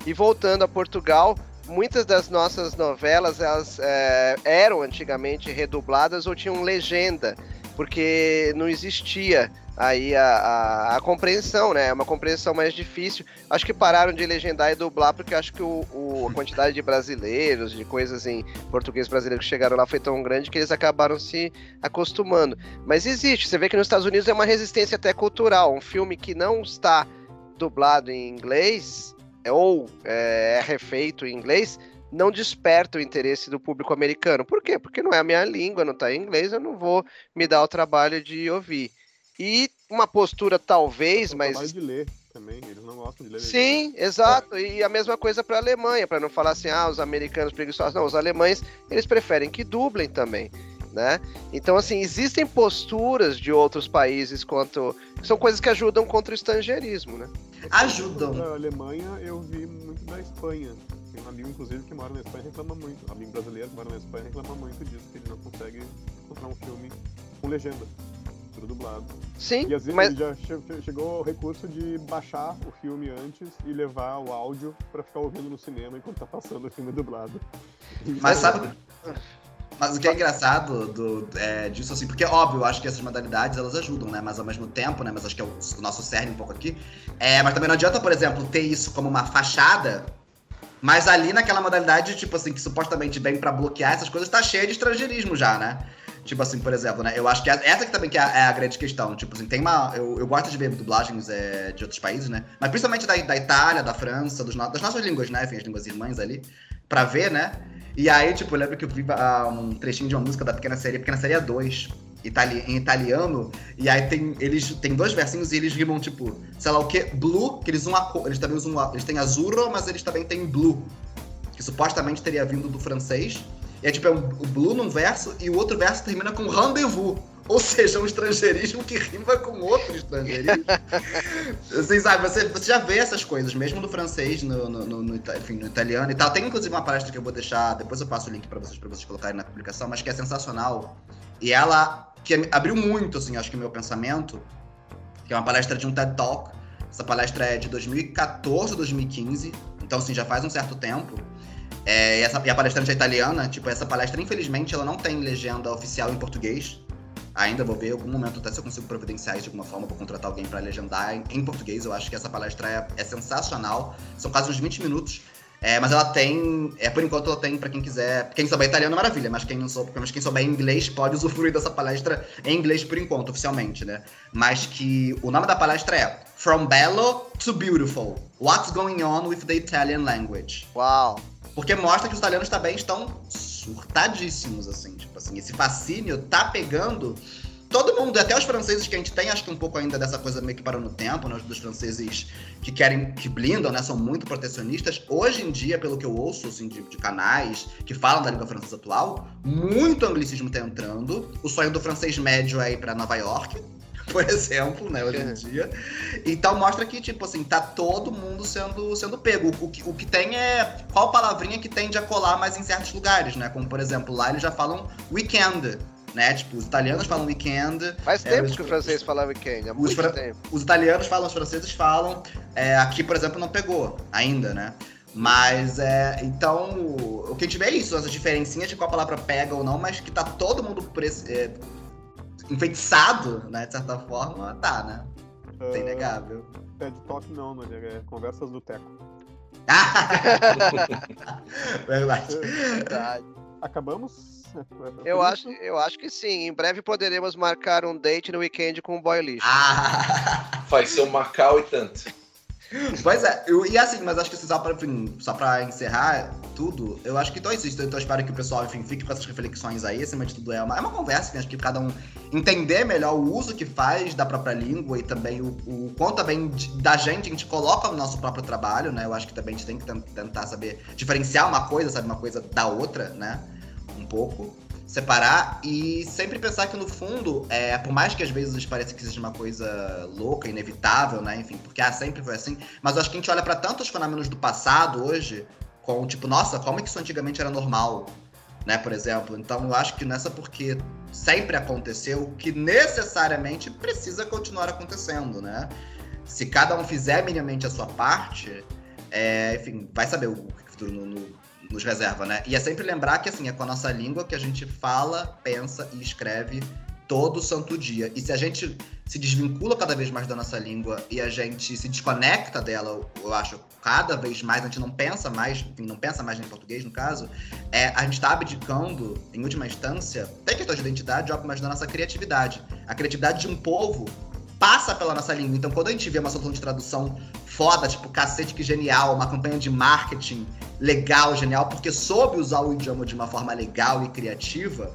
E voltando a Portugal, muitas das nossas novelas elas é, eram antigamente redubladas ou tinham legenda porque não existia aí a, a, a, compreensão, né? É uma compreensão mais difícil. Acho que pararam de legendar e dublar porque acho que o, o, a quantidade de brasileiros, de coisas em português brasileiro que chegaram lá foi tão grande que eles acabaram se acostumando. Mas existe, você vê que nos Estados Unidos é uma resistência até cultural. Um filme que não está dublado em inglês ou é, é refeito em inglês não desperta o interesse do público americano. Por quê? Porque não é a minha língua, não está em inglês, eu não vou me dar o trabalho de ouvir. E uma postura talvez, mas. De ler também, eles não gostam de ler. Sim, exato. É. E a mesma coisa para a Alemanha, para não falar assim, ah, os americanos preguiçosos. Não, os alemães, eles preferem que dublem também. Né? Então, assim, existem posturas de outros países quanto. São coisas que ajudam contra o estrangeirismo, né? Ajudam. Na Alemanha, eu vi muito da Espanha. Tem um amigo, inclusive, que mora na Espanha e reclama muito. Um amigo brasileiro que mora na Espanha reclama muito disso, que ele não consegue encontrar um filme com legenda, tudo dublado. Sim, e às vezes mas... ele já chegou ao recurso de baixar o filme antes e levar o áudio para ficar ouvindo no cinema enquanto tá passando o filme dublado. Mas sabe... Mas o que é engraçado do, é, disso, assim, porque óbvio, eu acho que essas modalidades elas ajudam, né? Mas ao mesmo tempo, né? Mas acho que é o, o nosso cerne um pouco aqui. É, mas também não adianta, por exemplo, ter isso como uma fachada mas ali naquela modalidade, tipo assim, que supostamente vem para bloquear essas coisas, tá cheia de estrangeirismo já, né? Tipo assim, por exemplo, né? Eu acho que essa que também que é, é a grande questão. Tipo assim, tem uma. Eu, eu gosto de ver dublagens é, de outros países, né? Mas principalmente da, da Itália, da França, dos, das nossas línguas, né? Enfim, as línguas irmãs ali, pra ver, né? E aí, tipo, eu lembro que eu vi uh, um trechinho de uma música da Pequena Seria, Pequena Seria 2, itali em italiano, e aí tem eles tem dois versinhos e eles rimam tipo, sei lá o que, blue, que eles usam eles também usam eles têm azuro, mas eles também têm blue, que supostamente teria vindo do francês. E é tipo é um, o blue num verso e o outro verso termina com rendezvous. Ou seja, um estrangeirismo que rima com outro estrangeirismo. assim, sabe, você, você já vê essas coisas, mesmo no francês, no, no, no, no, enfim, no italiano e tal. Tem inclusive uma palestra que eu vou deixar, depois eu passo o link para vocês, para vocês colocarem na publicação, mas que é sensacional. E ela que abriu muito, assim, acho que o meu pensamento, que é uma palestra de um TED Talk. Essa palestra é de 2014, 2015, então, assim, já faz um certo tempo. É, e, essa, e a palestrante é italiana, tipo, essa palestra, infelizmente, ela não tem legenda oficial em português. Ainda vou ver em algum momento até se eu consigo providenciar isso de alguma forma, vou contratar alguém para legendar em, em, português. Eu acho que essa palestra é, é sensacional. São quase uns 20 minutos. É, mas ela tem, é, por enquanto ela tem para quem quiser, quem souber italiano maravilha, mas quem não souber, mas quem souber inglês pode usufruir dessa palestra em inglês por enquanto, oficialmente, né? Mas que o nome da palestra é From Bello to Beautiful: What's Going On with the Italian Language. Uau! Porque mostra que os italianos também estão surtadíssimos, assim, tipo assim, esse fascínio tá pegando todo mundo, até os franceses que a gente tem, acho que um pouco ainda dessa coisa meio que parou no tempo, né? Dos franceses que querem, que blindam, né? São muito protecionistas. Hoje em dia, pelo que eu ouço, assim, de, de canais que falam da língua francesa atual, muito anglicismo tá entrando. O sonho do francês médio é ir pra Nova York, por exemplo, né, hoje em é. dia. Então mostra que, tipo assim, tá todo mundo sendo, sendo pego. O que, o que tem é qual palavrinha que tende a colar mais em certos lugares, né? Como, por exemplo, lá eles já falam weekend né? Tipo, os italianos falam weekend. Faz é, tempo os, que o francês fala weekend, há muito os, tempo. Os italianos falam, os franceses falam. É, aqui, por exemplo, não pegou ainda, né? Mas é. Então, o que a gente vê é isso, essas diferencinhas de qual palavra pega ou não, mas que tá todo mundo. É, enfeitiçado, né? De certa forma, tá, né? É inegável. TED Talk não, não é conversas do Teco. Verdade. Verdade. Acabamos? Eu acho, eu acho que sim. Em breve poderemos marcar um date no weekend com o boy lixo. Ah. Vai ser um Macau e tanto. Pois é, eu, e assim, mas acho que só pra, enfim, só pra encerrar tudo, eu acho que então é isso. Então eu espero que o pessoal, enfim, fique com essas reflexões aí. Acima de tudo, é uma, é uma conversa, enfim, acho que cada um entender melhor o uso que faz da própria língua e também o, o quanto também da gente a gente coloca no nosso próprio trabalho, né? Eu acho que também a gente tem que tentar saber diferenciar uma coisa, sabe, uma coisa da outra, né? Um pouco separar e sempre pensar que no fundo, é, por mais que às vezes pareça que seja uma coisa louca, inevitável, né? Enfim, porque ah, sempre foi assim. Mas eu acho que a gente olha para tantos fenômenos do passado hoje, com tipo, nossa, como é que isso antigamente era normal? Né, por exemplo. Então eu acho que nessa porque sempre aconteceu, que necessariamente precisa continuar acontecendo, né? Se cada um fizer minimamente a sua parte, é, enfim, vai saber o futuro no, no nos reserva, né? E é sempre lembrar que, assim, é com a nossa língua que a gente fala, pensa e escreve todo santo dia. E se a gente se desvincula cada vez mais da nossa língua e a gente se desconecta dela, eu acho, cada vez mais, a gente não pensa mais, enfim, não pensa mais em português, no caso, é, a gente está abdicando, em última instância, tem questão de identidade, óbvio, mas da nossa criatividade. A criatividade de um povo passa pela nossa língua. Então, quando a gente vê uma solução de tradução foda, tipo, cacete que genial, uma campanha de marketing legal, genial, porque soube usar o idioma de uma forma legal e criativa,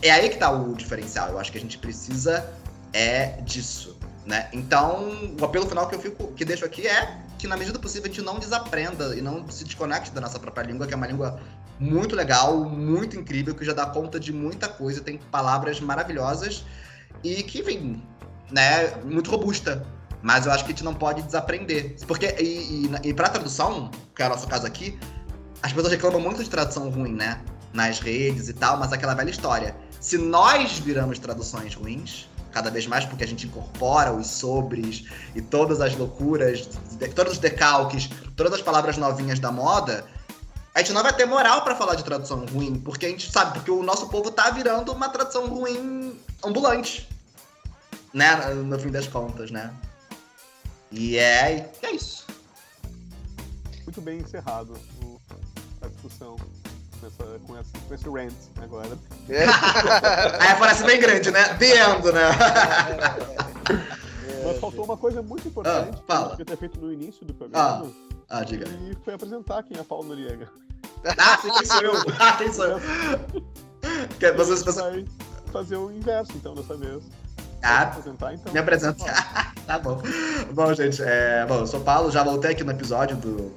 é aí que tá o diferencial. Eu acho que a gente precisa é disso, né? Então, o apelo final que eu fico, que deixo aqui é que na medida possível a gente não desaprenda e não se desconecte da nossa própria língua, que é uma língua muito legal, muito incrível, que já dá conta de muita coisa, tem palavras maravilhosas e que, enfim, né, muito robusta. Mas eu acho que a gente não pode desaprender. Porque, e, e, e pra tradução, que é o nosso caso aqui, as pessoas reclamam muito de tradução ruim, né? Nas redes e tal, mas aquela velha história. Se nós viramos traduções ruins, cada vez mais porque a gente incorpora os sobres e todas as loucuras, todos os decalques, todas as palavras novinhas da moda, a gente não vai ter moral para falar de tradução ruim, porque a gente sabe, porque o nosso povo tá virando uma tradução ruim ambulante né? No fim das contas, né? E é, é isso. Muito bem encerrado o, a discussão com, essa, com, essa, com esse rant agora. É. Aí parece bem grande, né? The end, né? É, Mas faltou uma coisa muito importante ah, fala. que eu ter feito no início do programa. Ah, ah diga. E foi apresentar quem é Paulo Noriega. Ah, quem sou eu? Ah, quem sou eu? Quer, vocês, você... vai fazer o inverso, então, dessa vez. Ah, apresentar, então. Me apresentar. tá bom. Bom, gente, é, bom, eu sou Paulo, já voltei aqui no episódio do,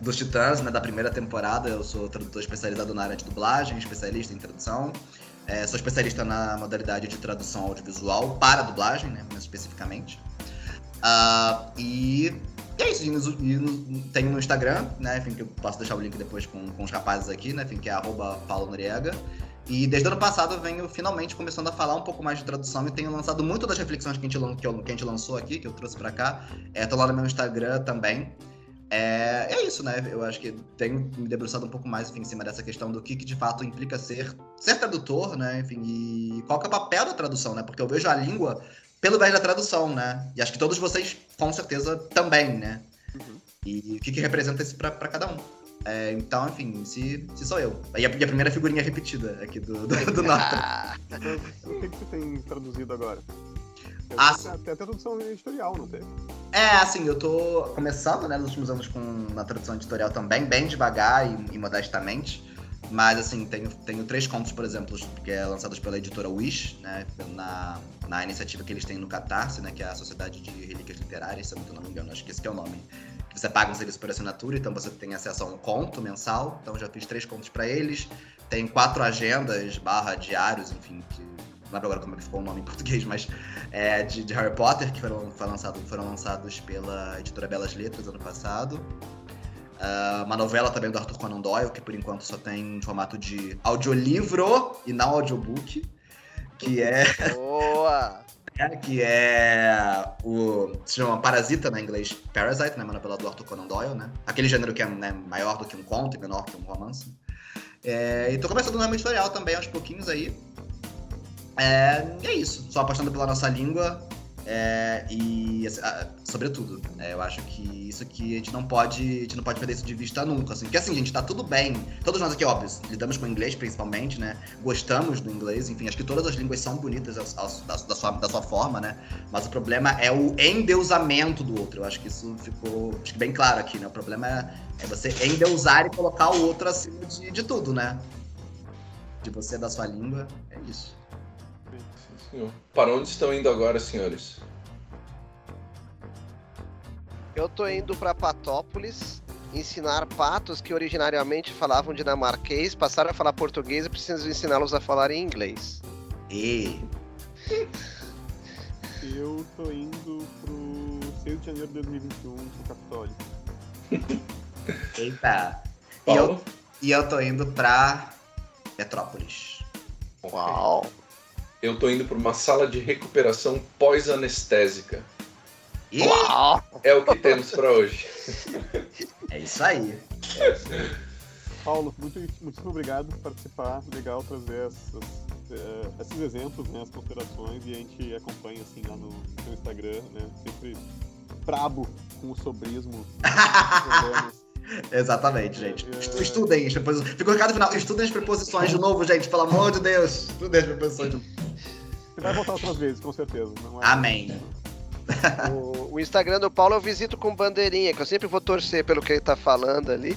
dos Titãs, né, da primeira temporada. Eu sou tradutor especializado na área de dublagem, especialista em tradução. É, sou especialista na modalidade de tradução audiovisual para dublagem, né, especificamente. Uh, e, e, é isso. E, no, e no, tenho no Instagram, né, enfim, que eu posso deixar o link depois com, com os rapazes aqui, né, enfim, que é arroba Paulo Noriega. E desde o ano passado eu venho finalmente começando a falar um pouco mais de tradução e tenho lançado muito das reflexões que a gente, que, eu, que a gente lançou aqui, que eu trouxe para cá. É, tô lá no meu Instagram também. É, é isso, né? Eu acho que tenho me debruçado um pouco mais enfim, em cima dessa questão do que, que de fato implica ser, ser tradutor, né? Enfim, e qual que é o papel da tradução, né? Porque eu vejo a língua pelo viés da tradução, né? E acho que todos vocês, com certeza, também, né? Uhum. E o que, que representa isso para cada um. É, então, enfim, se, se sou eu. E a, e a, primeira figurinha repetida aqui do, do, do Nota. o que, que você tem traduzido agora? Ah, até a tradução editorial, não teve? É, assim, eu tô começando, né, nos últimos anos com uma tradução editorial também, bem devagar e, e modestamente. Mas, assim, tenho, tenho três contos, por exemplo, que é lançados pela editora Wish, né? Na, na iniciativa que eles têm no Catarse, né? Que é a Sociedade de Relíquias Literárias, se eu não me engano, acho que esse que é o nome você paga um serviço por assinatura, então você tem acesso a um conto mensal. Então já fiz três contos para eles. Tem quatro agendas, barra diários, enfim, que não lembro agora como é que ficou o nome em português, mas é, de, de Harry Potter, que foram, foram, lançado, foram lançados pela editora Belas Letras ano passado. Uh, uma novela também do Arthur Conan Doyle, que por enquanto só tem formato de audiolivro e não audiobook, que é... Boa! Que é o. se chama Parasita, na né, inglês Parasite, né? Uma do Arthur Conan Doyle, né? Aquele gênero que é né, maior do que um conto e menor que um romance. É, e tô começando no ramo editorial também, aos pouquinhos aí. É, é isso. Só apostando pela nossa língua, é, e sobretudo, é, eu acho que isso aqui a gente não pode, a gente não pode perder isso de vista nunca, assim. Porque assim, gente, tá tudo bem. Todos nós aqui, óbvio, lidamos com o inglês principalmente, né? Gostamos do inglês, enfim, acho que todas as línguas são bonitas ao, ao, da, da, sua, da sua forma, né? Mas o problema é o endeusamento do outro. Eu acho que isso ficou acho que bem claro aqui, né? O problema é, é você endeusar e colocar o outro acima de, de tudo, né? De você da sua língua, é isso senhor. Para onde estão indo agora, senhores? Eu tô indo para Patópolis ensinar patos que originariamente falavam dinamarquês, passaram a falar português e preciso ensiná-los a falar em inglês. E eu tô indo pro 6 de janeiro de 2021 pro Capitólio. Eita. E eu, e eu tô indo pra Petrópolis. Uau! Eu tô indo para uma sala de recuperação pós-anestésica. Uau! É o que temos para hoje. É isso aí. Paulo, muito, muito obrigado por participar. Legal trazer essas, uh, esses exemplos, né, as considerações, e a gente acompanha assim lá no, no Instagram, né? Sempre brabo com o sobrismo. Exatamente, gente. É... Estudem as preposições. Ficou o recado final. Estudem as preposições de novo, gente. Pelo amor de Deus. Estudem as preposições de novo. Você vai voltar outras vezes, com certeza. É... Amém. O, o, Instagram do Paulo eu visito com bandeirinha, que eu sempre vou torcer pelo que ele tá falando ali.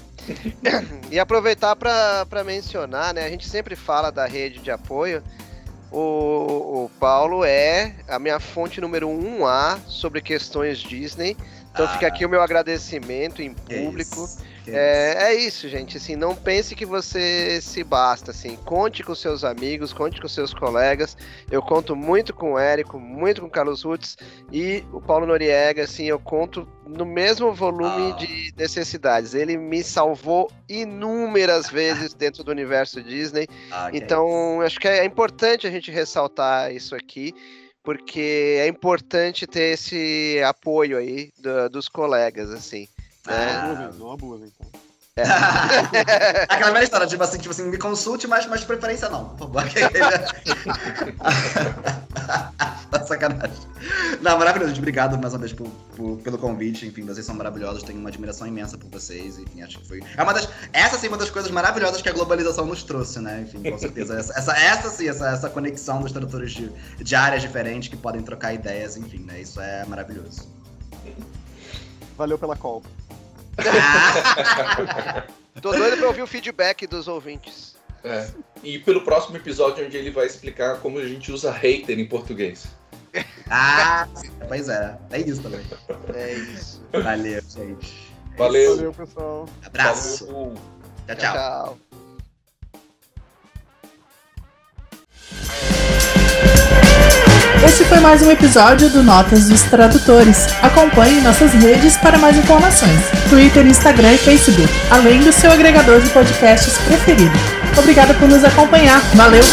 e aproveitar para mencionar, né? A gente sempre fala da rede de apoio. O, o Paulo é a minha fonte número 1A sobre questões Disney. Então ah, fica aqui o meu agradecimento em público. Isso. É, é, isso, gente. Assim, não pense que você se basta. Assim, conte com seus amigos, conte com seus colegas. Eu conto muito com o Érico, muito com o Carlos Rutz e o Paulo Noriega. Assim, eu conto no mesmo volume ah. de necessidades. Ele me salvou inúmeras vezes dentro do universo Disney. Ah, então, acho que é importante a gente ressaltar isso aqui porque é importante ter esse apoio aí do, dos colegas, assim. Né? Não abusem, então. É. Aquela velha história, tipo assim, tipo assim, me consulte, mas, mas de preferência não, favor. Sacanagem. Não, maravilhoso, gente. Obrigado mais uma vez por, por, pelo convite. Enfim, vocês são maravilhosos, tenho uma admiração imensa por vocês. Enfim, acho que foi. É uma das. Essa sim, é uma das coisas maravilhosas que a globalização nos trouxe, né? Enfim, com certeza. Essa, essa, essa sim, essa, essa conexão dos tradutores de, de áreas diferentes que podem trocar ideias, enfim, né? Isso é maravilhoso. Valeu pela call. Tô doido pra ouvir o feedback dos ouvintes. É. E pelo próximo episódio, onde ele vai explicar como a gente usa hater em português. Ah, pois é. É isso também. É isso. Valeu, gente. Valeu. Valeu, pessoal. Abraço. Valeu. tchau. tchau. tchau. Esse foi mais um episódio do Notas dos Tradutores. Acompanhe nossas redes para mais informações: Twitter, Instagram e Facebook, além do seu agregador de podcasts preferido. Obrigada por nos acompanhar. Valeu!